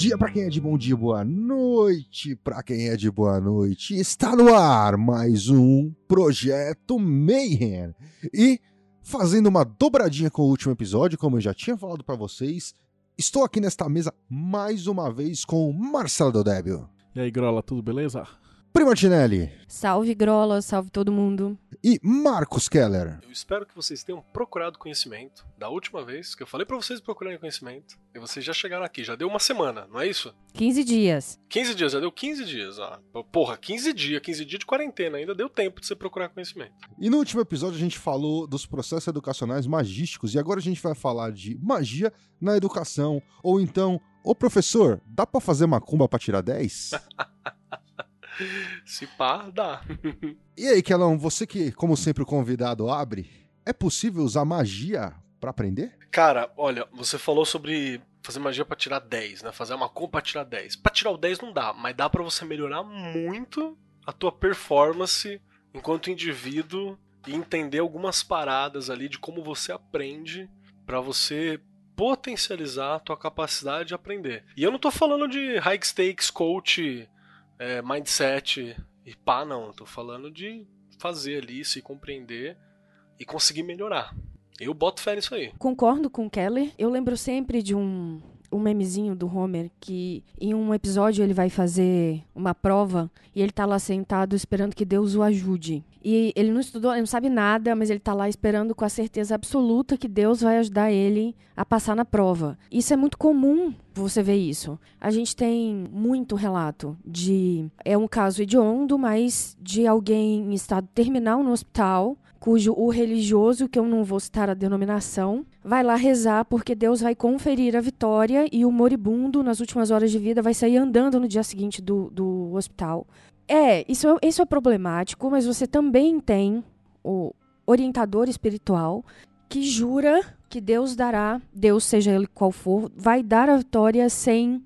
Dia para quem é de bom dia, boa noite para quem é de boa noite. Está no ar mais um projeto Mayhem. E fazendo uma dobradinha com o último episódio, como eu já tinha falado para vocês, estou aqui nesta mesa mais uma vez com Marcelo Dodébio. E aí, Grola, tudo beleza? Pri Martinelli Salve Grola, salve todo mundo. e Marcos Keller. Eu espero que vocês tenham procurado conhecimento da última vez que eu falei pra vocês procurarem conhecimento. E vocês já chegaram aqui, já deu uma semana, não é isso? 15 dias. 15 dias, já deu 15 dias. Ah, porra, 15 dias, 15 dias de quarentena, ainda deu tempo de você procurar conhecimento. E no último episódio a gente falou dos processos educacionais magísticos e agora a gente vai falar de magia na educação. Ou então, ô professor, dá pra fazer macumba pra tirar 10? Se pá, dá. E aí, Kelão, você que, como sempre, o convidado abre, é possível usar magia pra aprender? Cara, olha, você falou sobre fazer magia pra tirar 10, né? Fazer uma compra pra tirar 10. Pra tirar o 10 não dá, mas dá pra você melhorar muito a tua performance enquanto indivíduo e entender algumas paradas ali de como você aprende pra você potencializar a tua capacidade de aprender. E eu não tô falando de high stakes coach, é, mindset e pá, não. Tô falando de fazer ali, se compreender e conseguir melhorar. Eu boto fé nisso aí. Concordo com o Keller. Eu lembro sempre de um, um memezinho do Homer que em um episódio ele vai fazer uma prova e ele tá lá sentado esperando que Deus o ajude. E ele não estudou, ele não sabe nada, mas ele tá lá esperando com a certeza absoluta que Deus vai ajudar ele a passar na prova. Isso é muito comum você ver isso. A gente tem muito relato de. É um caso hediondo, mas de alguém em estado terminal no hospital cujo o religioso, que eu não vou citar a denominação, vai lá rezar porque Deus vai conferir a vitória e o moribundo, nas últimas horas de vida, vai sair andando no dia seguinte do, do hospital. É, isso, é, isso é problemático, mas você também tem o orientador espiritual que jura que Deus dará, Deus seja ele qual for, vai dar a vitória sem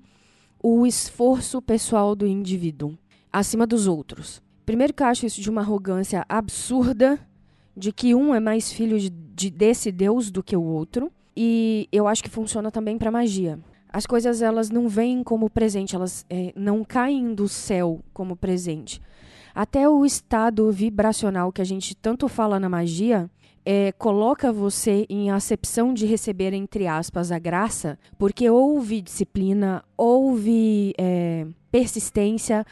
o esforço pessoal do indivíduo, acima dos outros. Primeiro que eu acho isso de uma arrogância absurda, de que um é mais filho de, de, desse Deus do que o outro. E eu acho que funciona também para magia. As coisas elas não vêm como presente, elas é, não caem do céu como presente. Até o estado vibracional que a gente tanto fala na magia é, coloca você em acepção de receber, entre aspas, a graça, porque houve disciplina, houve é, persistência,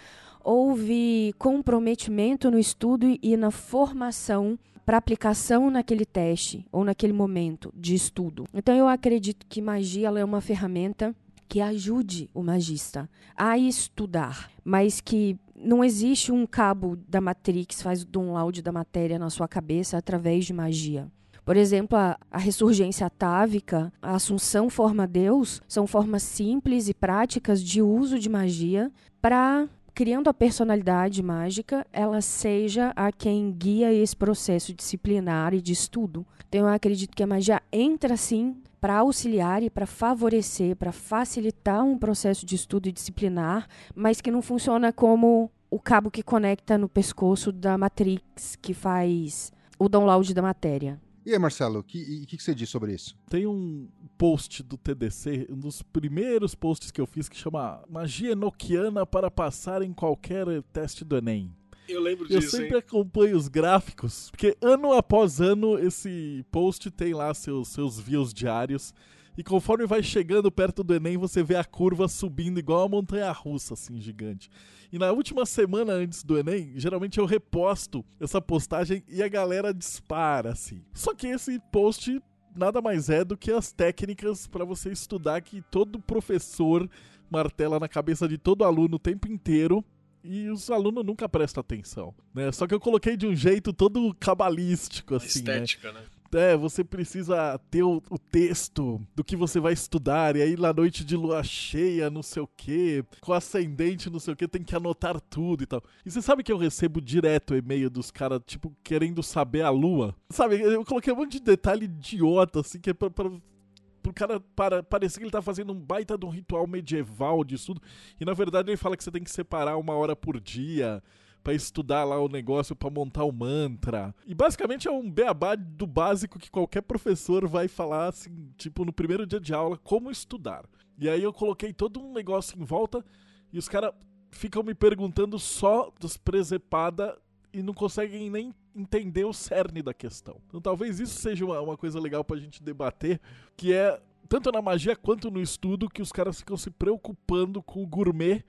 houve comprometimento no estudo e na formação para aplicação naquele teste ou naquele momento de estudo. Então eu acredito que magia é uma ferramenta que ajude o magista a estudar, mas que não existe um cabo da Matrix faz download da matéria na sua cabeça através de magia. Por exemplo, a, a ressurgência atávica, a assunção forma-deus, são formas simples e práticas de uso de magia para criando a personalidade mágica, ela seja a quem guia esse processo disciplinar e de estudo. Então eu acredito que a magia entra sim para auxiliar e para favorecer, para facilitar um processo de estudo e disciplinar, mas que não funciona como o cabo que conecta no pescoço da Matrix que faz o download da matéria. E aí, Marcelo, o que, que, que você diz sobre isso? Tem um post do TDC, um dos primeiros posts que eu fiz, que chama Magia Enoquiana para passar em qualquer teste do Enem. Eu lembro Eu disso, sempre hein? acompanho os gráficos, porque ano após ano esse post tem lá seus, seus views diários. E conforme vai chegando perto do Enem, você vê a curva subindo igual uma montanha russa, assim, gigante. E na última semana antes do Enem, geralmente eu reposto essa postagem e a galera dispara, assim. Só que esse post nada mais é do que as técnicas para você estudar que todo professor martela na cabeça de todo aluno o tempo inteiro e os alunos nunca prestam atenção, né? Só que eu coloquei de um jeito todo cabalístico, assim, né? Estética, né? É, você precisa ter o, o, texto do que você vai estudar, e aí na noite de lua cheia, não sei o que, com ascendente, não sei o que, tem que anotar tudo e tal. E você sabe que eu recebo direto e-mail dos caras, tipo, querendo saber a lua? Sabe, eu coloquei um monte de detalhe idiota, assim, que é pra, pra pro cara para, parecer que ele tá fazendo um baita de um ritual medieval de estudo. E na verdade ele fala que você tem que separar uma hora por dia para estudar lá o negócio, para montar o mantra. E basicamente é um beabá do básico que qualquer professor vai falar, assim, tipo, no primeiro dia de aula, como estudar. E aí eu coloquei todo um negócio em volta e os caras ficam me perguntando só dos presepada e não conseguem nem entender o cerne da questão. Então talvez isso seja uma, uma coisa legal pra gente debater, que é tanto na magia quanto no estudo que os caras ficam se preocupando com o gourmet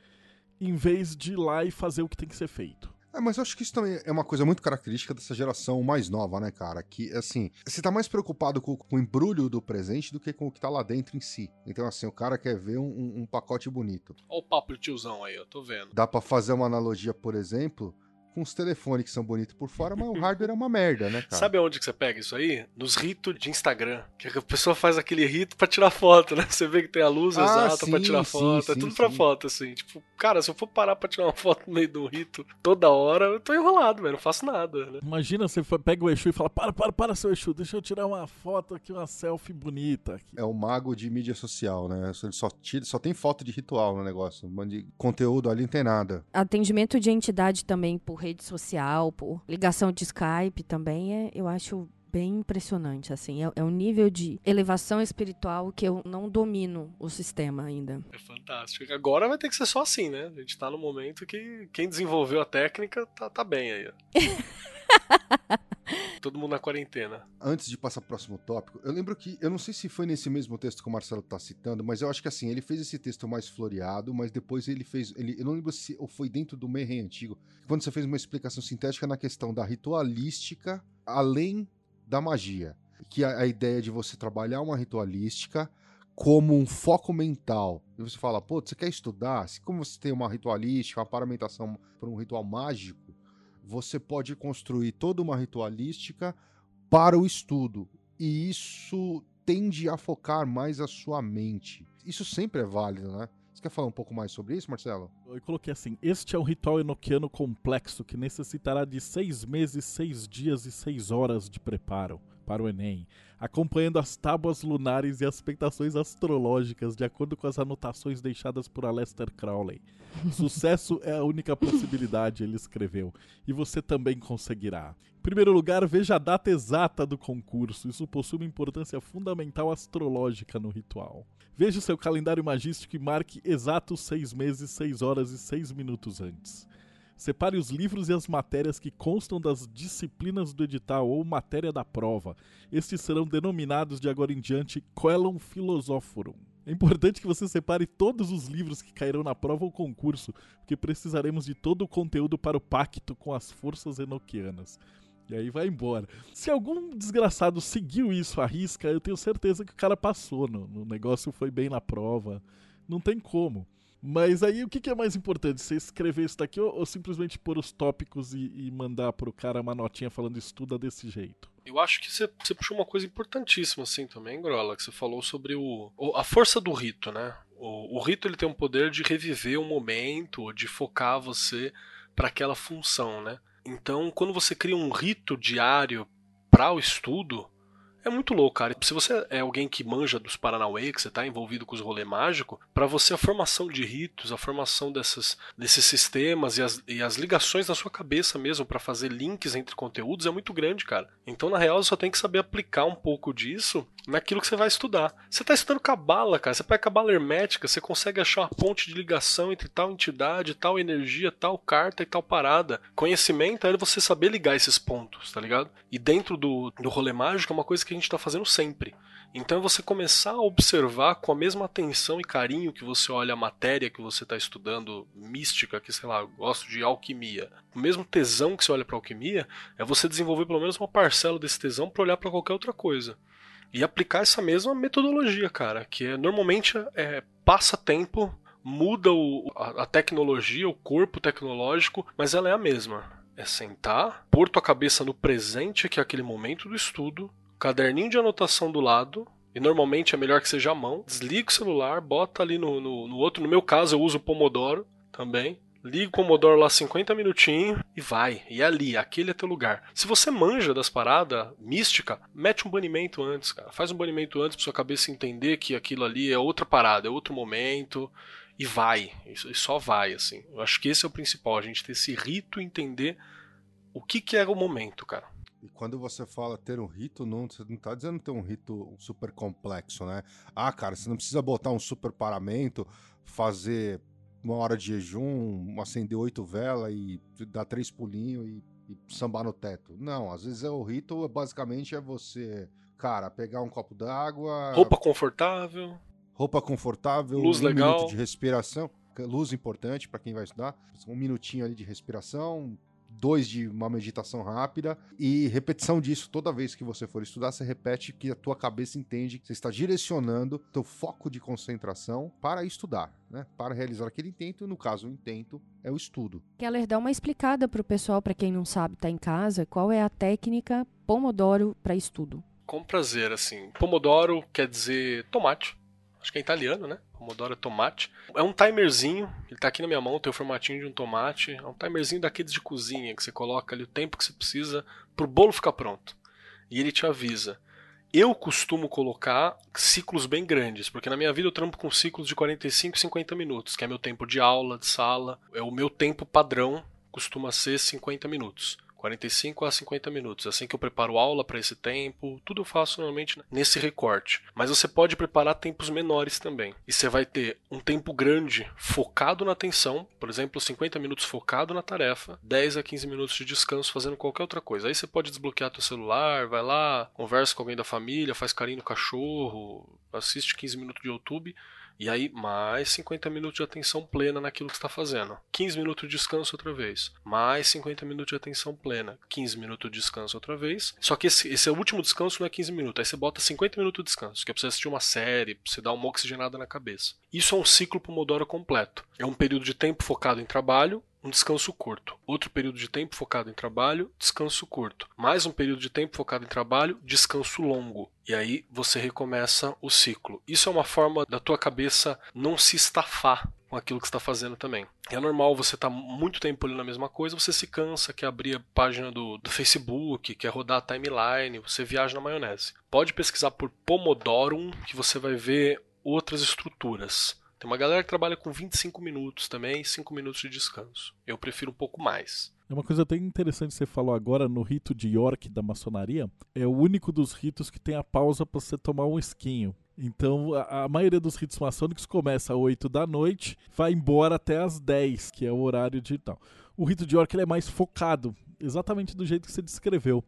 em vez de ir lá e fazer o que tem que ser feito. É, mas eu acho que isso também é uma coisa muito característica dessa geração mais nova, né, cara? Que, assim, você tá mais preocupado com, com o embrulho do presente do que com o que tá lá dentro em si. Então, assim, o cara quer ver um, um pacote bonito. Olha o papo de tiozão aí, eu tô vendo. Dá para fazer uma analogia, por exemplo, com os telefones que são bonitos por fora, mas o hardware é uma merda, né, cara? Sabe aonde que você pega isso aí? Nos ritos de Instagram. Que a pessoa faz aquele rito pra tirar foto, né? Você vê que tem a luz ah, exata sim, pra tirar sim, foto. É sim, é tudo sim. pra foto, assim. Tipo, cara, se eu for parar pra tirar uma foto no meio do rito toda hora, eu tô enrolado, velho. Não faço nada, né? Imagina você pega o Exu e fala: para, para, para, seu Exu, deixa eu tirar uma foto aqui, uma selfie bonita. Aqui. É o mago de mídia social, né? Ele só, tira, só tem foto de ritual no negócio. De conteúdo ali não tem nada. Atendimento de entidade também por rede social por ligação de Skype também, é, eu acho bem impressionante, assim. É, é, um nível de elevação espiritual que eu não domino o sistema ainda. É fantástico. Agora vai ter que ser só assim, né? A gente tá no momento que quem desenvolveu a técnica tá, tá bem aí. Todo mundo na quarentena. Antes de passar pro próximo tópico, eu lembro que, eu não sei se foi nesse mesmo texto que o Marcelo tá citando, mas eu acho que assim, ele fez esse texto mais floreado, mas depois ele fez, ele, eu não lembro se ou foi dentro do Mayhem antigo, quando você fez uma explicação sintética na questão da ritualística além da magia. Que a, a ideia de você trabalhar uma ritualística como um foco mental. E você fala, pô, você quer estudar? Como você tem uma ritualística, uma paramentação para um ritual mágico, você pode construir toda uma ritualística para o estudo. E isso tende a focar mais a sua mente. Isso sempre é válido, né? Você quer falar um pouco mais sobre isso, Marcelo? Eu coloquei assim: este é um ritual enoquiano complexo que necessitará de seis meses, seis dias e seis horas de preparo para o Enem, acompanhando as tábuas lunares e as expectações astrológicas de acordo com as anotações deixadas por Aleister Crowley. Sucesso é a única possibilidade, ele escreveu, e você também conseguirá. Em primeiro lugar, veja a data exata do concurso, isso possui uma importância fundamental astrológica no ritual. Veja seu calendário magístico e marque exatos seis meses, seis horas e seis minutos antes. Separe os livros e as matérias que constam das disciplinas do edital ou matéria da prova. Estes serão denominados de agora em diante Quelum Philosophorum. É importante que você separe todos os livros que cairão na prova ou concurso, porque precisaremos de todo o conteúdo para o pacto com as forças enoquianas. E aí vai embora. Se algum desgraçado seguiu isso à risca, eu tenho certeza que o cara passou no, no negócio, foi bem na prova. Não tem como. Mas aí o que, que, é mais importante? Você escrever isso daqui ou, ou simplesmente pôr os tópicos e, e mandar pro cara uma notinha falando estuda desse jeito? Eu acho que você, você puxou uma coisa importantíssima assim também, Grola, que você falou sobre o, a força do rito, né? O, o rito ele tem um poder de reviver um momento, de focar você para aquela função, né? Então, quando você cria um rito diário para o estudo, é muito louco, cara. Se você é alguém que manja dos Paranauê, que você tá envolvido com os rolês mágicos, para você a formação de ritos, a formação dessas, desses sistemas e as, e as ligações na sua cabeça mesmo para fazer links entre conteúdos é muito grande, cara. Então, na real, você só tem que saber aplicar um pouco disso naquilo que você vai estudar. Você tá estudando cabala, cara. Você pega cabala hermética, você consegue achar uma ponte de ligação entre tal entidade, tal energia, tal carta e tal parada. Conhecimento é você saber ligar esses pontos, tá ligado? E dentro do, do rolê mágico é uma coisa que a gente está fazendo sempre. Então é você começar a observar com a mesma atenção e carinho que você olha a matéria que você está estudando, mística, que sei lá, eu gosto de alquimia. O mesmo tesão que você olha para alquimia é você desenvolver pelo menos uma parcela desse tesão para olhar para qualquer outra coisa. E aplicar essa mesma metodologia, cara, que é normalmente é, passa tempo, muda o, a, a tecnologia, o corpo tecnológico, mas ela é a mesma. É sentar, pôr tua cabeça no presente, que é aquele momento do estudo, caderninho de anotação do lado, e normalmente é melhor que seja a mão. Desliga o celular, bota ali no, no, no outro. No meu caso, eu uso o Pomodoro também. Liga o Pomodoro lá 50 minutinhos e vai. E é ali, aquele é teu lugar. Se você manja das paradas mística, mete um banimento antes, cara. Faz um banimento antes pra sua cabeça entender que aquilo ali é outra parada, é outro momento. E vai. E só vai, assim. Eu acho que esse é o principal, a gente ter esse rito entender o que, que é o momento, cara. E quando você fala ter um rito, não, você não tá dizendo ter um rito super complexo, né? Ah, cara, você não precisa botar um super paramento, fazer uma hora de jejum, acender oito velas e dar três pulinhos e, e, sambar no teto. Não, às vezes é o rito, basicamente é você, cara, pegar um copo d'água. Roupa confortável. Roupa confortável, luz um legal. minuto de respiração. Luz importante para quem vai estudar. Um minutinho ali de respiração, dois de uma meditação rápida e repetição disso toda vez que você for estudar, você repete que a tua cabeça entende que você está direcionando teu foco de concentração para estudar, né? Para realizar aquele intento, no caso o intento é o estudo. Keller dá uma explicada para o pessoal, para quem não sabe, tá em casa, qual é a técnica Pomodoro para estudo. Com prazer, assim. Pomodoro quer dizer tomate. Acho que é italiano, né? Pomodoro tomate. É um timerzinho, ele tá aqui na minha mão, tem o formatinho de um tomate. É um timerzinho daqueles de cozinha, que você coloca ali o tempo que você precisa pro bolo ficar pronto. E ele te avisa. Eu costumo colocar ciclos bem grandes, porque na minha vida eu trampo com ciclos de 45 e 50 minutos, que é meu tempo de aula, de sala. É o meu tempo padrão, costuma ser 50 minutos. 45 a 50 minutos. Assim que eu preparo aula para esse tempo, tudo eu faço normalmente nesse recorte. Mas você pode preparar tempos menores também. E você vai ter um tempo grande focado na atenção, por exemplo, 50 minutos focado na tarefa, 10 a 15 minutos de descanso fazendo qualquer outra coisa. Aí você pode desbloquear teu celular, vai lá, conversa com alguém da família, faz carinho no cachorro, assiste 15 minutos de YouTube e aí, mais 50 minutos de atenção plena naquilo que está fazendo. 15 minutos de descanso outra vez. Mais 50 minutos de atenção plena. 15 minutos de descanso outra vez. Só que esse, esse é o último descanso não é 15 minutos. Aí você bota 50 minutos de descanso, que é pra você assistir uma série, pra você dar uma oxigenada na cabeça. Isso é um ciclo Pomodoro completo. É um período de tempo focado em trabalho, um descanso curto. Outro período de tempo focado em trabalho, descanso curto. Mais um período de tempo focado em trabalho, descanso longo. E aí você recomeça o ciclo. Isso é uma forma da tua cabeça não se estafar com aquilo que está fazendo também. É normal você estar tá muito tempo ali na mesma coisa, você se cansa, quer abrir a página do, do Facebook, quer rodar a timeline, você viaja na maionese. Pode pesquisar por Pomodoro que você vai ver outras estruturas. Tem uma galera que trabalha com 25 minutos também, 5 minutos de descanso. Eu prefiro um pouco mais. É uma coisa até interessante que você falou agora no rito de York da maçonaria. É o único dos ritos que tem a pausa para você tomar um esquinho. Então, a, a, maioria dos ritos maçônicos começa às 8 da noite, vai embora até às 10, que é o horário de tal. O rito de York ele é mais focado, exatamente do jeito que você descreveu.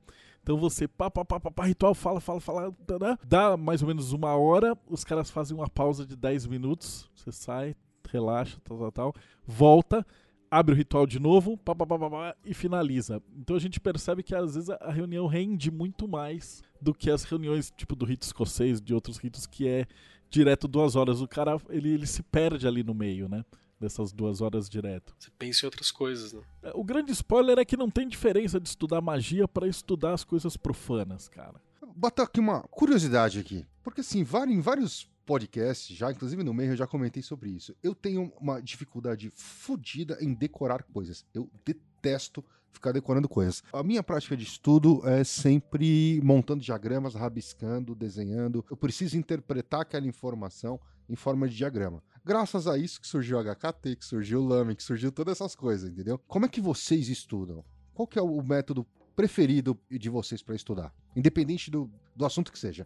Então você, pá, pá, pá, pá, pá ritual, fala, fala, fala, né? dá mais ou menos uma hora, os caras fazem uma pausa de 10 minutos, você sai, relaxa, tal, tal, tal, volta, abre o ritual de novo, pá, pá, pá, pá, pá, e finaliza. Então a gente percebe que às vezes a reunião rende muito mais do que as reuniões tipo do rito escocês, de outros ritos que é direto duas horas. O cara ele, ele se perde ali no meio, né? Dessas duas horas direto. Você pensa em outras coisas, né? É, o grande spoiler é que não tem diferença de estudar magia para estudar as coisas profanas, cara. Bota aqui uma curiosidade aqui. Porque assim, em vários podcasts, já inclusive no meio eu já comentei sobre isso. Eu tenho uma dificuldade fodida em decorar coisas. Eu detesto ficar decorando coisas. A minha prática de estudo é sempre montando diagramas, rabiscando, desenhando. Eu preciso interpretar aquela informação em forma de diagrama. Graças a isso que surgiu o HKT, que surgiu o LAME, que surgiu todas essas coisas, entendeu? Como é que vocês estudam? Qual que é o método preferido de vocês para estudar? Independente do, do assunto que seja.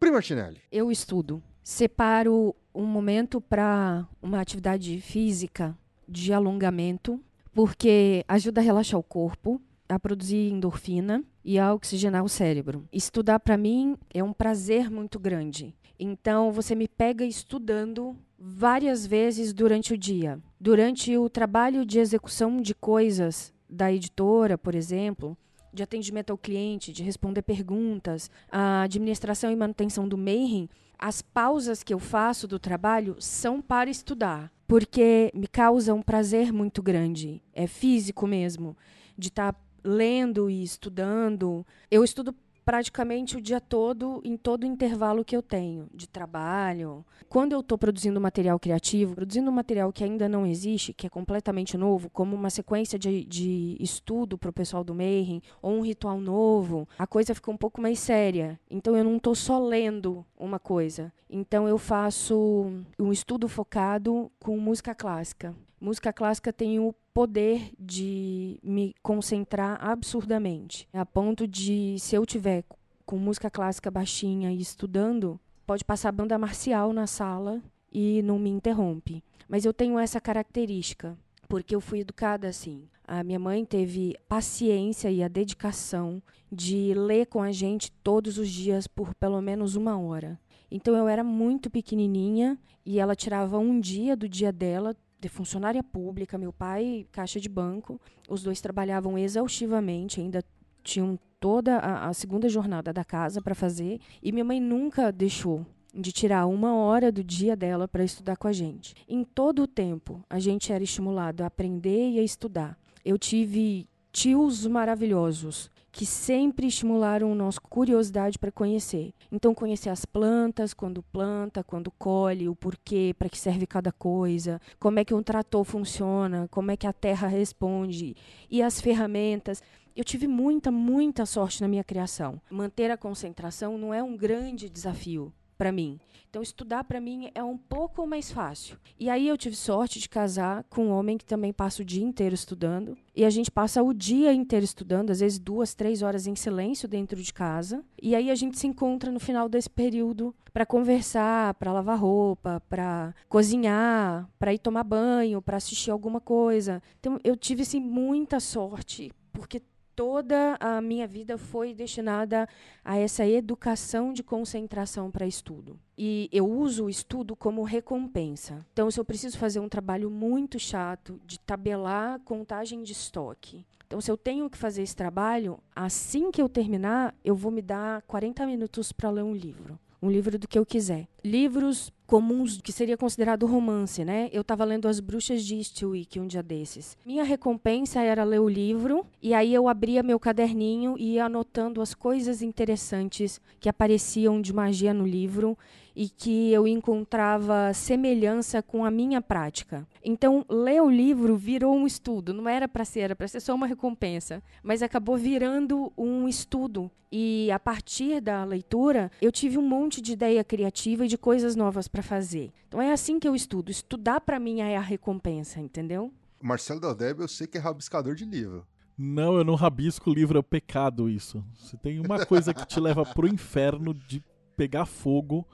Prima Martinelli. Eu estudo. Separo um momento para uma atividade física de alongamento, porque ajuda a relaxar o corpo, a produzir endorfina e a oxigenar o cérebro. Estudar para mim é um prazer muito grande. Então você me pega estudando várias vezes durante o dia. Durante o trabalho de execução de coisas da editora, por exemplo, de atendimento ao cliente, de responder perguntas, a administração e manutenção do Mayhem, as pausas que eu faço do trabalho são para estudar, porque me causa um prazer muito grande, é físico mesmo, de estar tá lendo e estudando. Eu estudo praticamente o dia todo, em todo intervalo que eu tenho de trabalho. Quando eu estou produzindo material criativo, produzindo material que ainda não existe, que é completamente novo, como uma sequência de, de estudo para o pessoal do Mayhem, ou um ritual novo, a coisa fica um pouco mais séria. Então eu não estou só lendo uma coisa. Então eu faço um estudo focado com música clássica. Música clássica tem o poder de me concentrar absurdamente, a ponto de se eu tiver com música clássica baixinha e estudando, pode passar banda marcial na sala e não me interrompe. Mas eu tenho essa característica, porque eu fui educada assim. A minha mãe teve paciência e a dedicação de ler com a gente todos os dias por pelo menos uma hora. Então eu era muito pequenininha e ela tirava um dia do dia dela de funcionária pública, meu pai caixa de banco. Os dois trabalhavam exaustivamente, ainda tinham toda a, a segunda jornada da casa para fazer, e minha mãe nunca deixou de tirar uma hora do dia dela para estudar com a gente. Em todo o tempo, a gente era estimulado a aprender e a estudar. Eu tive tios maravilhosos que sempre estimularam a nossa curiosidade para conhecer. Então, conhecer as plantas, quando planta, quando colhe, o porquê, para que serve cada coisa, como é que um trator funciona, como é que a terra responde, e as ferramentas. Eu tive muita, muita sorte na minha criação. Manter a concentração não é um grande desafio para mim. Então, estudar para mim é um pouco mais fácil. E aí eu tive sorte de casar com um homem que também passa o dia inteiro estudando. E a gente passa o dia inteiro estudando, às vezes duas, três horas em silêncio dentro de casa. E aí a gente se encontra no final desse período para conversar, para lavar roupa, para cozinhar, para ir tomar banho, para assistir alguma coisa. Então eu tive assim, muita sorte, porque toda a minha vida foi destinada a essa educação de concentração para estudo. E eu uso o estudo como recompensa. Então, se eu preciso fazer um trabalho muito chato de tabelar contagem de estoque, então, se eu tenho que fazer esse trabalho, assim que eu terminar, eu vou me dar 40 minutos para ler um livro. Um livro do que eu quiser. Livros comuns que seria considerado romance, né? Eu estava lendo As Bruxas de Eastwick um dia desses. Minha recompensa era ler o livro e aí eu abria meu caderninho e ia anotando as coisas interessantes que apareciam de magia no livro e que eu encontrava semelhança com a minha prática. Então, ler o livro virou um estudo, não era para ser, era para ser só uma recompensa, mas acabou virando um estudo. E a partir da leitura, eu tive um monte de ideia criativa e de coisas novas para fazer. Então é assim que eu estudo. Estudar para mim é a recompensa, entendeu? Marcelo Daldeb, eu sei que é rabiscador de livro. Não, eu não rabisco o livro, é o pecado isso. Se tem uma coisa que te leva pro inferno de pegar fogo,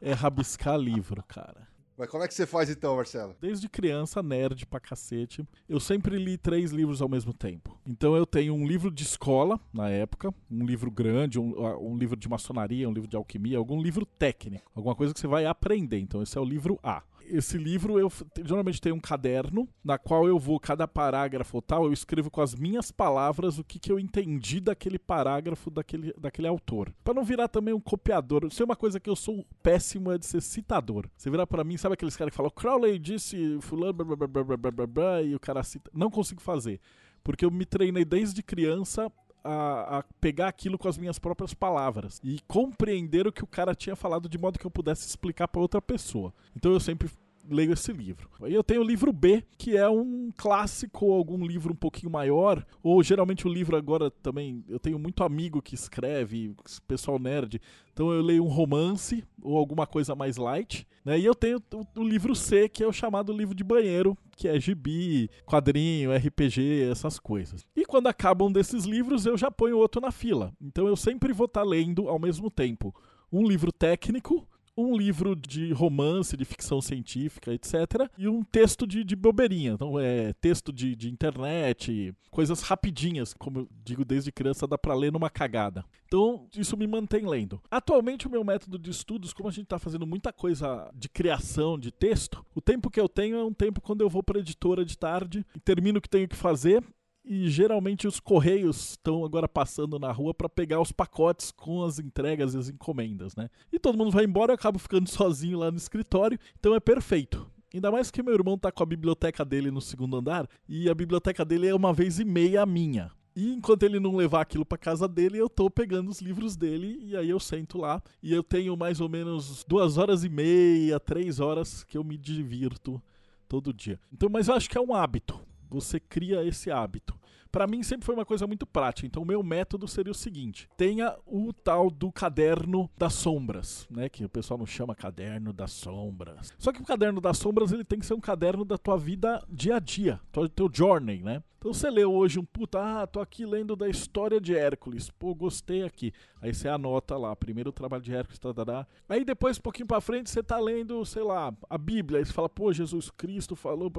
é rabiscar livro, cara. Mas como é que você faz então, Marcelo? Desde criança, nerd pra cacete, eu sempre li três livros ao mesmo tempo. Então eu tenho um livro de escola, na época, um livro grande, um, um, livro de maçonaria, um livro de alquimia, algum livro técnico, alguma coisa que você vai aprender. Então esse é o livro A esse livro eu geralmente tenho um caderno na qual eu vou cada parágrafo tal eu escrevo com as minhas palavras o que, que eu entendi daquele parágrafo daquele, daquele autor. Para não virar também um copiador isso é uma coisa que eu sou péssimo é de ser citador. Você virar para mim sabe aqueles caras que falam Crowley disse fulano blá, blá, blá, blá, blá, blá, e o cara cita? Não consigo fazer porque eu me treinei desde criança a, a, pegar aquilo com as minhas próprias palavras e compreender o que o cara tinha falado de modo que eu pudesse explicar para outra pessoa. Então eu sempre leio esse livro. Aí eu tenho o livro B, que é um clássico algum livro um pouquinho maior, ou geralmente o livro agora também, eu tenho muito amigo que escreve, pessoal nerd, então eu leio um romance ou alguma coisa mais light, né? E eu tenho o, livro C, que é o chamado livro de banheiro, que é gibi, quadrinho, RPG, essas coisas. E quando acabam desses livros, eu já ponho outro na fila. Então eu sempre vou estar tá lendo ao mesmo tempo um livro técnico um livro de romance, de ficção científica, etc. E um texto de, de bobeirinha. Então, é texto de, de internet, coisas rapidinhas, como eu digo desde criança, dá para ler numa cagada. Então, isso me mantém lendo. Atualmente, o meu método de estudos, como a gente está fazendo muita coisa de criação de texto, o tempo que eu tenho é um tempo quando eu vou para editora de tarde termino o que tenho que fazer e geralmente os correios estão agora passando na rua para pegar os pacotes com as entregas e as encomendas, né? E todo mundo vai embora, eu acabo ficando sozinho lá no escritório, então é perfeito. Ainda mais que meu irmão tá com a biblioteca dele no segundo andar e a biblioteca dele é uma vez e meia a minha. E enquanto ele não levar aquilo para casa dele, eu tô pegando os livros dele e aí eu sento lá e eu tenho mais ou menos duas horas e meia, três horas que eu me divirto todo dia. Então, mas eu acho que é um hábito. Você cria esse hábito. Para mim sempre foi uma coisa muito prática. Então, o meu método seria o seguinte: tenha o tal do caderno das sombras, né? Que o pessoal não chama caderno das sombras. Só que o caderno das sombras ele tem que ser um caderno da tua vida dia a dia, teu, teu journey, né? Então você leu hoje um puta, ah, tô aqui lendo da história de Hércules. Pô, gostei aqui. Aí você anota lá, primeiro o trabalho de Hércules, tá, Aí depois, um pouquinho pra frente, você tá lendo, sei lá, a Bíblia. Aí você fala, pô, Jesus Cristo falou,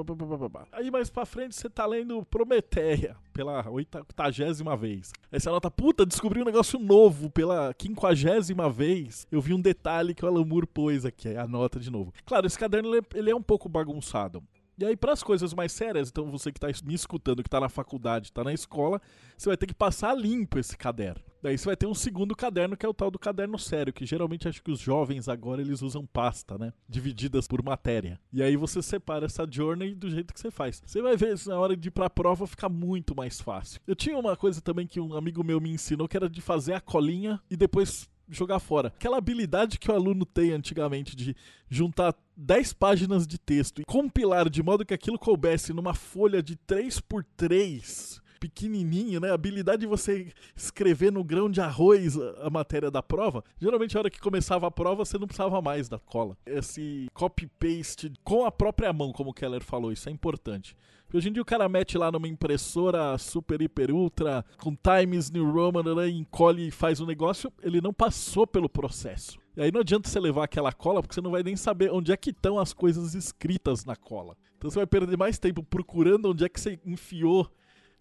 Aí mais pra frente você tá lendo Prometeia, pela oitagésima vez. Aí você anota, puta, descobri um negócio novo pela quinquagésima vez. Eu vi um detalhe que o Alan Moore pôs aqui, aí anota de novo. Claro, esse caderno ele é um pouco bagunçado. E aí, para as coisas mais sérias, então você que está me escutando, que está na faculdade, está na escola, você vai ter que passar limpo esse caderno. Daí você vai ter um segundo caderno, que é o tal do caderno sério, que geralmente acho que os jovens agora eles usam pasta, né? Divididas por matéria. E aí você separa essa journey do jeito que você faz. Você vai ver na hora de ir pra prova fica muito mais fácil. Eu tinha uma coisa também que um amigo meu me ensinou, que era de fazer a colinha e depois jogar fora. Aquela habilidade que o aluno tem antigamente de juntar 10 páginas de texto e compilar de modo que aquilo coubesse numa folha de 3 por 3 pequenininho, né? A habilidade de você escrever no grão de arroz a, matéria da prova. Geralmente, a hora que começava a prova, você não precisava mais da cola. Esse copy-paste com a própria mão, como o Keller falou, isso é importante. Hoje em dia o cara mete lá numa impressora super, hiper, ultra, com Times New Roman, né, encolhe e faz um negócio, ele não passou pelo processo. E aí não adianta você levar aquela cola, porque você não vai nem saber onde é que estão as coisas escritas na cola. Então você vai perder mais tempo procurando onde é que você enfiou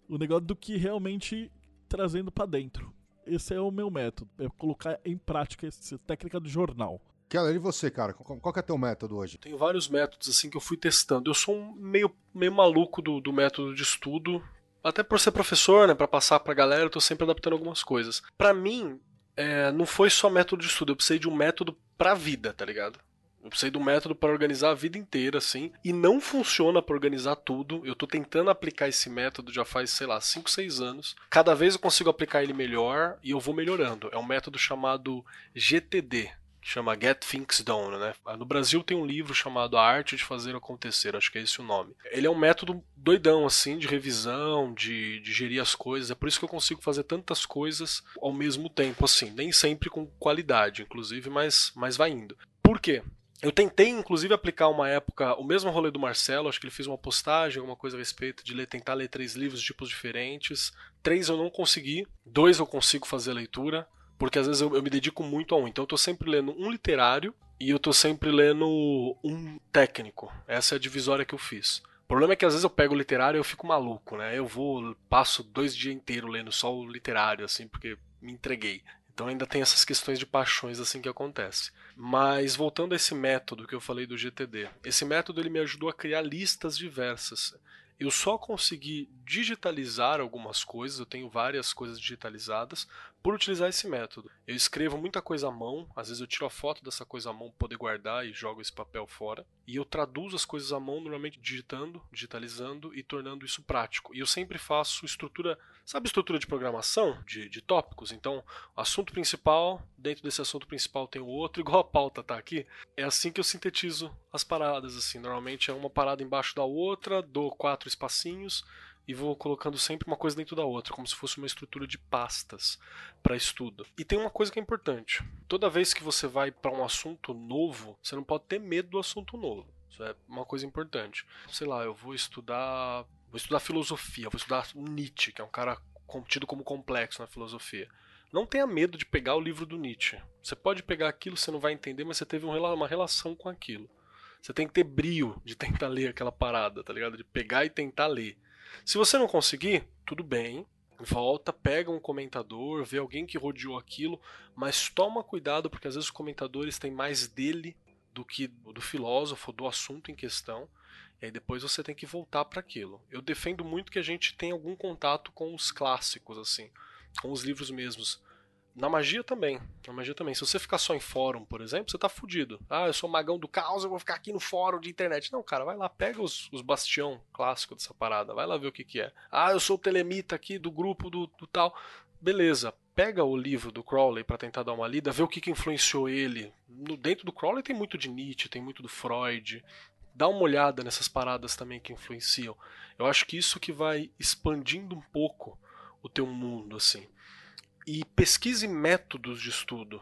o negócio do que realmente trazendo para dentro. Esse é o meu método, é colocar em prática essa técnica do jornal. Keller, e você, cara? Qual que é teu método hoje? Tenho vários métodos assim que eu fui testando. Eu sou um meio, meio maluco do, do método de estudo. Até por ser professor, né, para passar pra galera, eu tô sempre adaptando algumas coisas. Para mim, é, não foi só método de estudo, eu precisei de um método pra vida, tá ligado? Eu de um método para organizar a vida inteira, assim. E não funciona para organizar tudo. Eu tô tentando aplicar esse método já faz, sei lá, 5, 6 anos. Cada vez eu consigo aplicar ele melhor e eu vou melhorando. É um método chamado GTD, que chama Get Things Done, né? No Brasil tem um livro chamado A Arte de Fazer Acontecer, acho que é esse o nome. Ele é um método doidão, assim, de revisão, de, de gerir as coisas. É por isso que eu consigo fazer tantas coisas ao mesmo tempo, assim. Nem sempre com qualidade, inclusive, mas, mas vai indo. Por quê? Eu tentei, inclusive, aplicar uma época o mesmo rolê do Marcelo, acho que ele fez uma postagem, alguma coisa a respeito de ler, tentar ler três livros de tipos diferentes. Três eu não consegui, dois eu consigo fazer a leitura. Porque às vezes eu, eu me dedico muito a um. Então eu tô sempre lendo um literário e eu tô sempre lendo um técnico. Essa é a divisória que eu fiz. O problema é que às vezes eu pego o literário e eu fico maluco, né? Eu vou, passo dois dias inteiros lendo só o literário, assim, porque me entreguei. Então ainda tem essas questões de paixões assim que acontece. Mas voltando a esse método que eu falei do GTD, esse método ele me ajudou a criar listas diversas. Eu só consegui digitalizar algumas coisas, eu tenho várias coisas digitalizadas, por utilizar esse método. Eu escrevo muita coisa à mão, às vezes eu tiro a foto dessa coisa à mão para poder guardar e jogo esse papel fora. E eu traduzo as coisas à mão, normalmente digitando, digitalizando e tornando isso prático. E eu sempre faço estrutura, sabe estrutura de programação? De, de tópicos? Então, assunto principal, dentro desse assunto principal tem o outro, igual a pauta tá aqui. É assim que eu sintetizo as paradas, assim. Normalmente é uma parada embaixo da outra, dou quatro espacinhos, e vou colocando sempre uma coisa dentro da outra, como se fosse uma estrutura de pastas para estudo. E tem uma coisa que é importante: toda vez que você vai para um assunto novo, você não pode ter medo do assunto novo. Isso é uma coisa importante. Sei lá, eu vou estudar, vou estudar filosofia, vou estudar Nietzsche, que é um cara tido como complexo na filosofia. Não tenha medo de pegar o livro do Nietzsche. Você pode pegar aquilo, você não vai entender, mas você teve uma relação com aquilo. Você tem que ter brio de tentar ler aquela parada, tá ligado? De pegar e tentar ler. Se você não conseguir, tudo bem, volta, pega um comentador, vê alguém que rodeou aquilo, mas toma cuidado porque às vezes os comentadores têm mais dele do que do filósofo, do assunto em questão. E aí depois você tem que voltar para aquilo. Eu defendo muito que a gente tenha algum contato com os clássicos, assim, com os livros mesmos. Na magia também. Na magia também. Se você ficar só em fórum, por exemplo, você tá fudido. Ah, eu sou magão do caos, eu vou ficar aqui no fórum de internet. Não, cara, vai lá, pega os, os bastião clássico dessa parada, vai lá ver o que que é. Ah, eu sou o telemita aqui do grupo do, do tal. Beleza, pega o livro do Crowley para tentar dar uma lida, ver o que, que influenciou ele. No, dentro do Crowley tem muito de Nietzsche, tem muito do Freud. Dá uma olhada nessas paradas também que influenciam. Eu acho que isso que vai expandindo um pouco o teu mundo, assim. E pesquise métodos de estudo.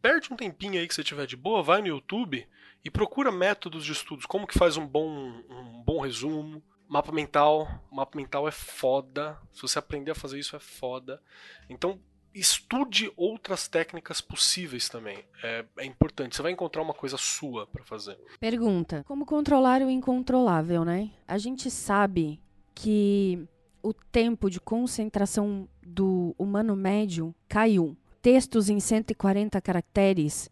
Perde um tempinho aí que você tiver de boa, vai no YouTube e procura métodos de estudos. Como que faz um bom, um bom resumo, Mapa mental, mapa mental é foda. Se você aprender a fazer isso é foda. Então estude outras técnicas possíveis também. É, é importante. Você vai encontrar uma coisa sua para fazer. Pergunta: como controlar o incontrolável, né? A gente sabe que o tempo de concentração do humano médio caiu. Textos em 140 caracteres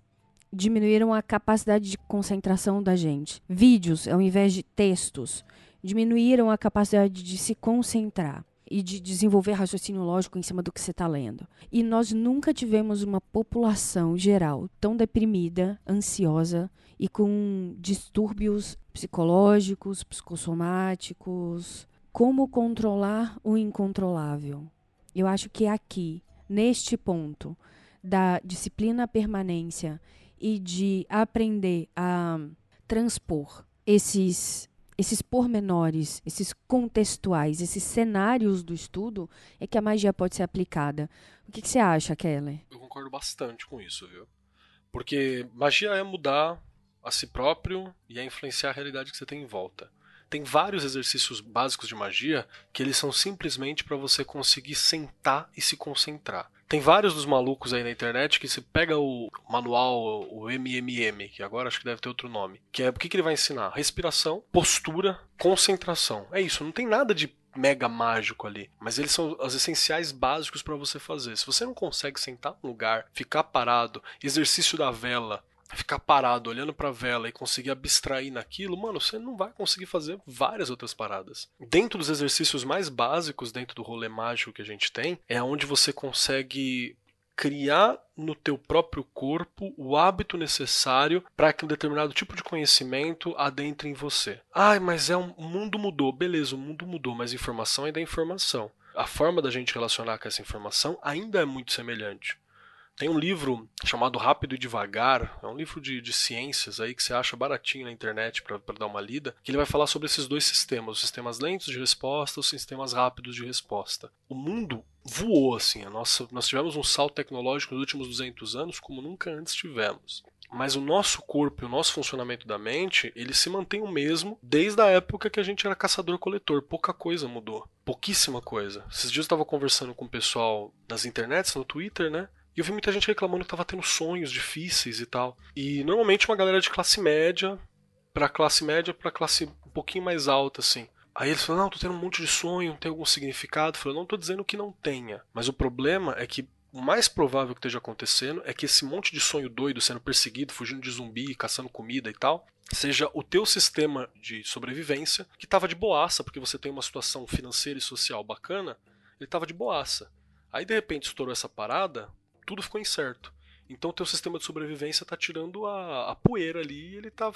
diminuíram a capacidade de concentração da gente. Vídeos, ao invés de textos, diminuíram a capacidade de se concentrar e de desenvolver raciocínio lógico em cima do que você está lendo. E nós nunca tivemos uma população geral tão deprimida, ansiosa e com distúrbios psicológicos, psicossomáticos. Como controlar o incontrolável? Eu acho que aqui, neste ponto da disciplina permanência e de aprender a transpor esses esses pormenores, esses contextuais, esses cenários do estudo, é que a magia pode ser aplicada. O que, que você acha, Keller? Eu concordo bastante com isso, viu? Porque magia é mudar a si próprio e é influenciar a realidade que você tem em volta. Tem vários exercícios básicos de magia que eles são simplesmente para você conseguir sentar e se concentrar. Tem vários dos malucos aí na internet que se pega o manual, o MMM, que agora acho que deve ter outro nome, que é o que, que ele vai ensinar? Respiração, postura, concentração. É isso, não tem nada de mega mágico ali, mas eles são os essenciais básicos para você fazer. Se você não consegue sentar no lugar, ficar parado, exercício da vela, ficar parado olhando para a vela e conseguir abstrair naquilo, mano, você não vai conseguir fazer várias outras paradas. Dentro dos exercícios mais básicos, dentro do rolê mágico que a gente tem, é onde você consegue criar no teu próprio corpo o hábito necessário para que um determinado tipo de conhecimento adentre em você. Ai, mas é um o mundo mudou, beleza, o mundo mudou, mas informação ainda é informação. A forma da gente relacionar com essa informação ainda é muito semelhante. Tem um livro chamado Rápido e Devagar, é um livro de, de ciências aí que você acha baratinho na internet para dar uma lida, que ele vai falar sobre esses dois sistemas, os sistemas lentos de resposta, os sistemas rápidos de resposta. O mundo voou assim, a nossa, nós tivemos um salto tecnológico nos últimos 200 anos como nunca antes tivemos. Mas o nosso corpo e o nosso funcionamento da mente, ele se mantém o mesmo desde a época que a gente era caçador-coletor. Pouca coisa mudou. Pouquíssima coisa. Esses dias eu estava conversando com o pessoal nas internets, no Twitter, né? Eu vi muita gente reclamando que tava tendo sonhos difíceis e tal. E normalmente uma galera de classe média, pra classe média, pra classe um pouquinho mais alta, assim. Aí eles falam, não, tô tendo um monte de sonho, tem algum significado? Eu falei, não tô dizendo que não tenha. Mas o problema é que o mais provável que esteja acontecendo é que esse monte de sonho doido, sendo perseguido, fugindo de zumbi, caçando comida e tal, seja o teu sistema de sobrevivência que estava de boaça, porque você tem uma situação financeira e social bacana, ele estava de boaça. Aí de repente estourou essa parada, tudo ficou incerto. Então o teu sistema de sobrevivência está tirando a, a, poeira ali e ele está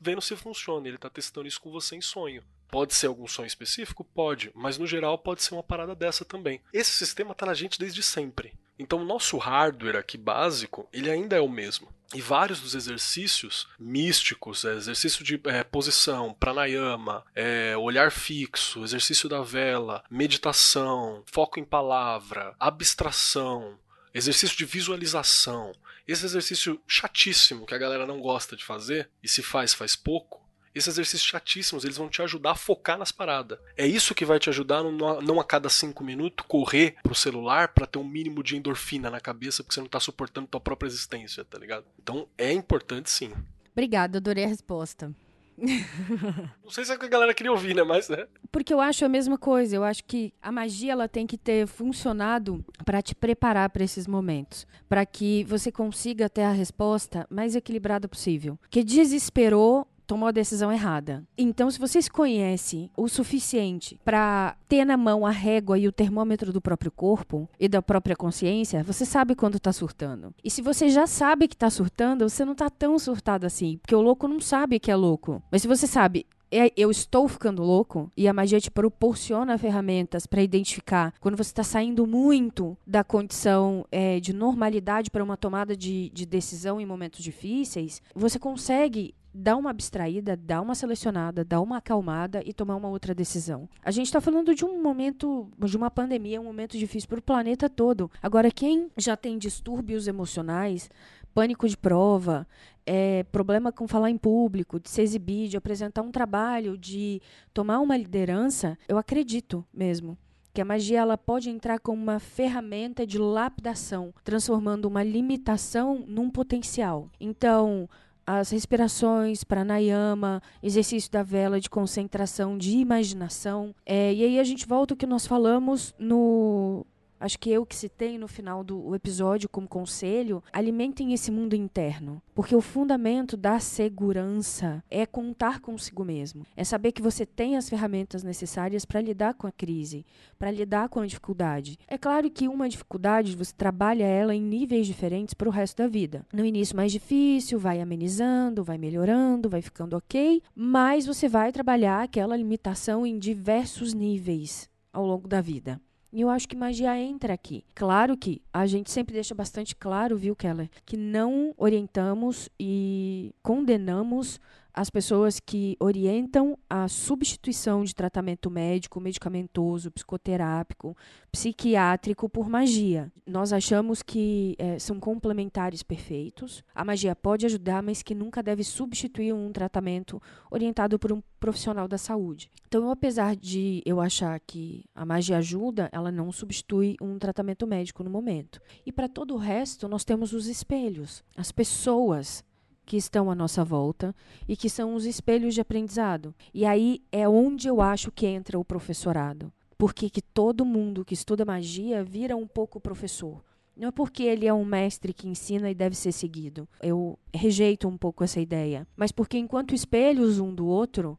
vendo se funciona, ele está testando isso com você em sonho. Pode ser algum sonho específico? Pode, mas no geral pode ser uma parada dessa também. Esse sistema está na gente desde sempre. Então o nosso hardware aqui básico, ele ainda é o mesmo. E vários dos exercícios místicos, é, exercício de é, posição, pranayama, é, olhar fixo, exercício da vela, meditação, foco em palavra, abstração, exercício de visualização, esse exercício chatíssimo que a galera não gosta de fazer e se faz faz pouco, esses exercícios chatíssimos eles vão te ajudar a focar nas paradas. É isso que vai te ajudar não a cada cinco minutos correr pro celular para ter um mínimo de endorfina na cabeça porque você não tá suportando tua própria existência, tá ligado? Então é importante sim. Obrigada, adorei a resposta. Não sei se é o que a galera queria ouvir, né? Mas é. Porque eu acho a mesma coisa. Eu acho que a magia ela tem que ter funcionado para te preparar para esses momentos, para que você consiga ter a resposta mais equilibrada possível. Que desesperou, tomou a decisão errada. Então, se você se conhece o suficiente para ter na mão a régua e o termômetro do próprio corpo e da própria consciência, você sabe quando tá surtando. E se você já sabe que tá surtando, você não tá tão surtado assim, porque o louco não sabe que é louco. Mas se você sabe, é, eu estou ficando louco e a magia te proporciona ferramentas para identificar quando você está saindo muito da condição é, de normalidade para uma tomada de, de decisão em momentos difíceis, você consegue dar uma abstraída, dar uma selecionada, dar uma acalmada e tomar uma outra decisão. A gente está falando de um momento, de uma pandemia, um momento difícil para o planeta todo. Agora, quem já tem distúrbios emocionais, pânico de prova, é, problema com falar em público, de se exibir, de apresentar um trabalho, de tomar uma liderança, eu acredito mesmo que a magia ela pode entrar como uma ferramenta de lapidação, transformando uma limitação num potencial. Então, as respirações, pranayama, exercício da vela de concentração, de imaginação. É, e aí a gente volta ao que nós falamos no acho que eu que citei no final do episódio como conselho, alimentem esse mundo interno. Porque o fundamento da segurança é contar consigo mesmo. É saber que você tem as ferramentas necessárias para lidar com a crise, para lidar com a dificuldade. É claro que uma dificuldade você trabalha ela em níveis diferentes para o resto da vida. No início mais difícil, vai amenizando, vai melhorando, vai ficando ok, mas você vai trabalhar aquela limitação em diversos níveis ao longo da vida. E eu acho que magia entra aqui. Claro que a gente sempre deixa bastante claro, viu, Keller, que não orientamos e condenamos as pessoas que orientam a substituição de tratamento médico, medicamentoso, psicoterápico, psiquiátrico por magia. Nós achamos que é, são complementares perfeitos. A magia pode ajudar, mas que nunca deve substituir um tratamento orientado por um profissional da saúde. Então, apesar de eu achar que a magia ajuda, ela não substitui um tratamento médico no momento. E para todo o resto, nós temos os espelhos, as pessoas que estão à nossa volta e que são os espelhos de aprendizado. E aí é onde eu acho que entra o professorado. Porque que todo mundo que estuda magia vira um pouco professor. Não é porque ele é um mestre que ensina e deve ser seguido. Eu rejeito um pouco essa ideia. Mas porque enquanto espelhos um do outro,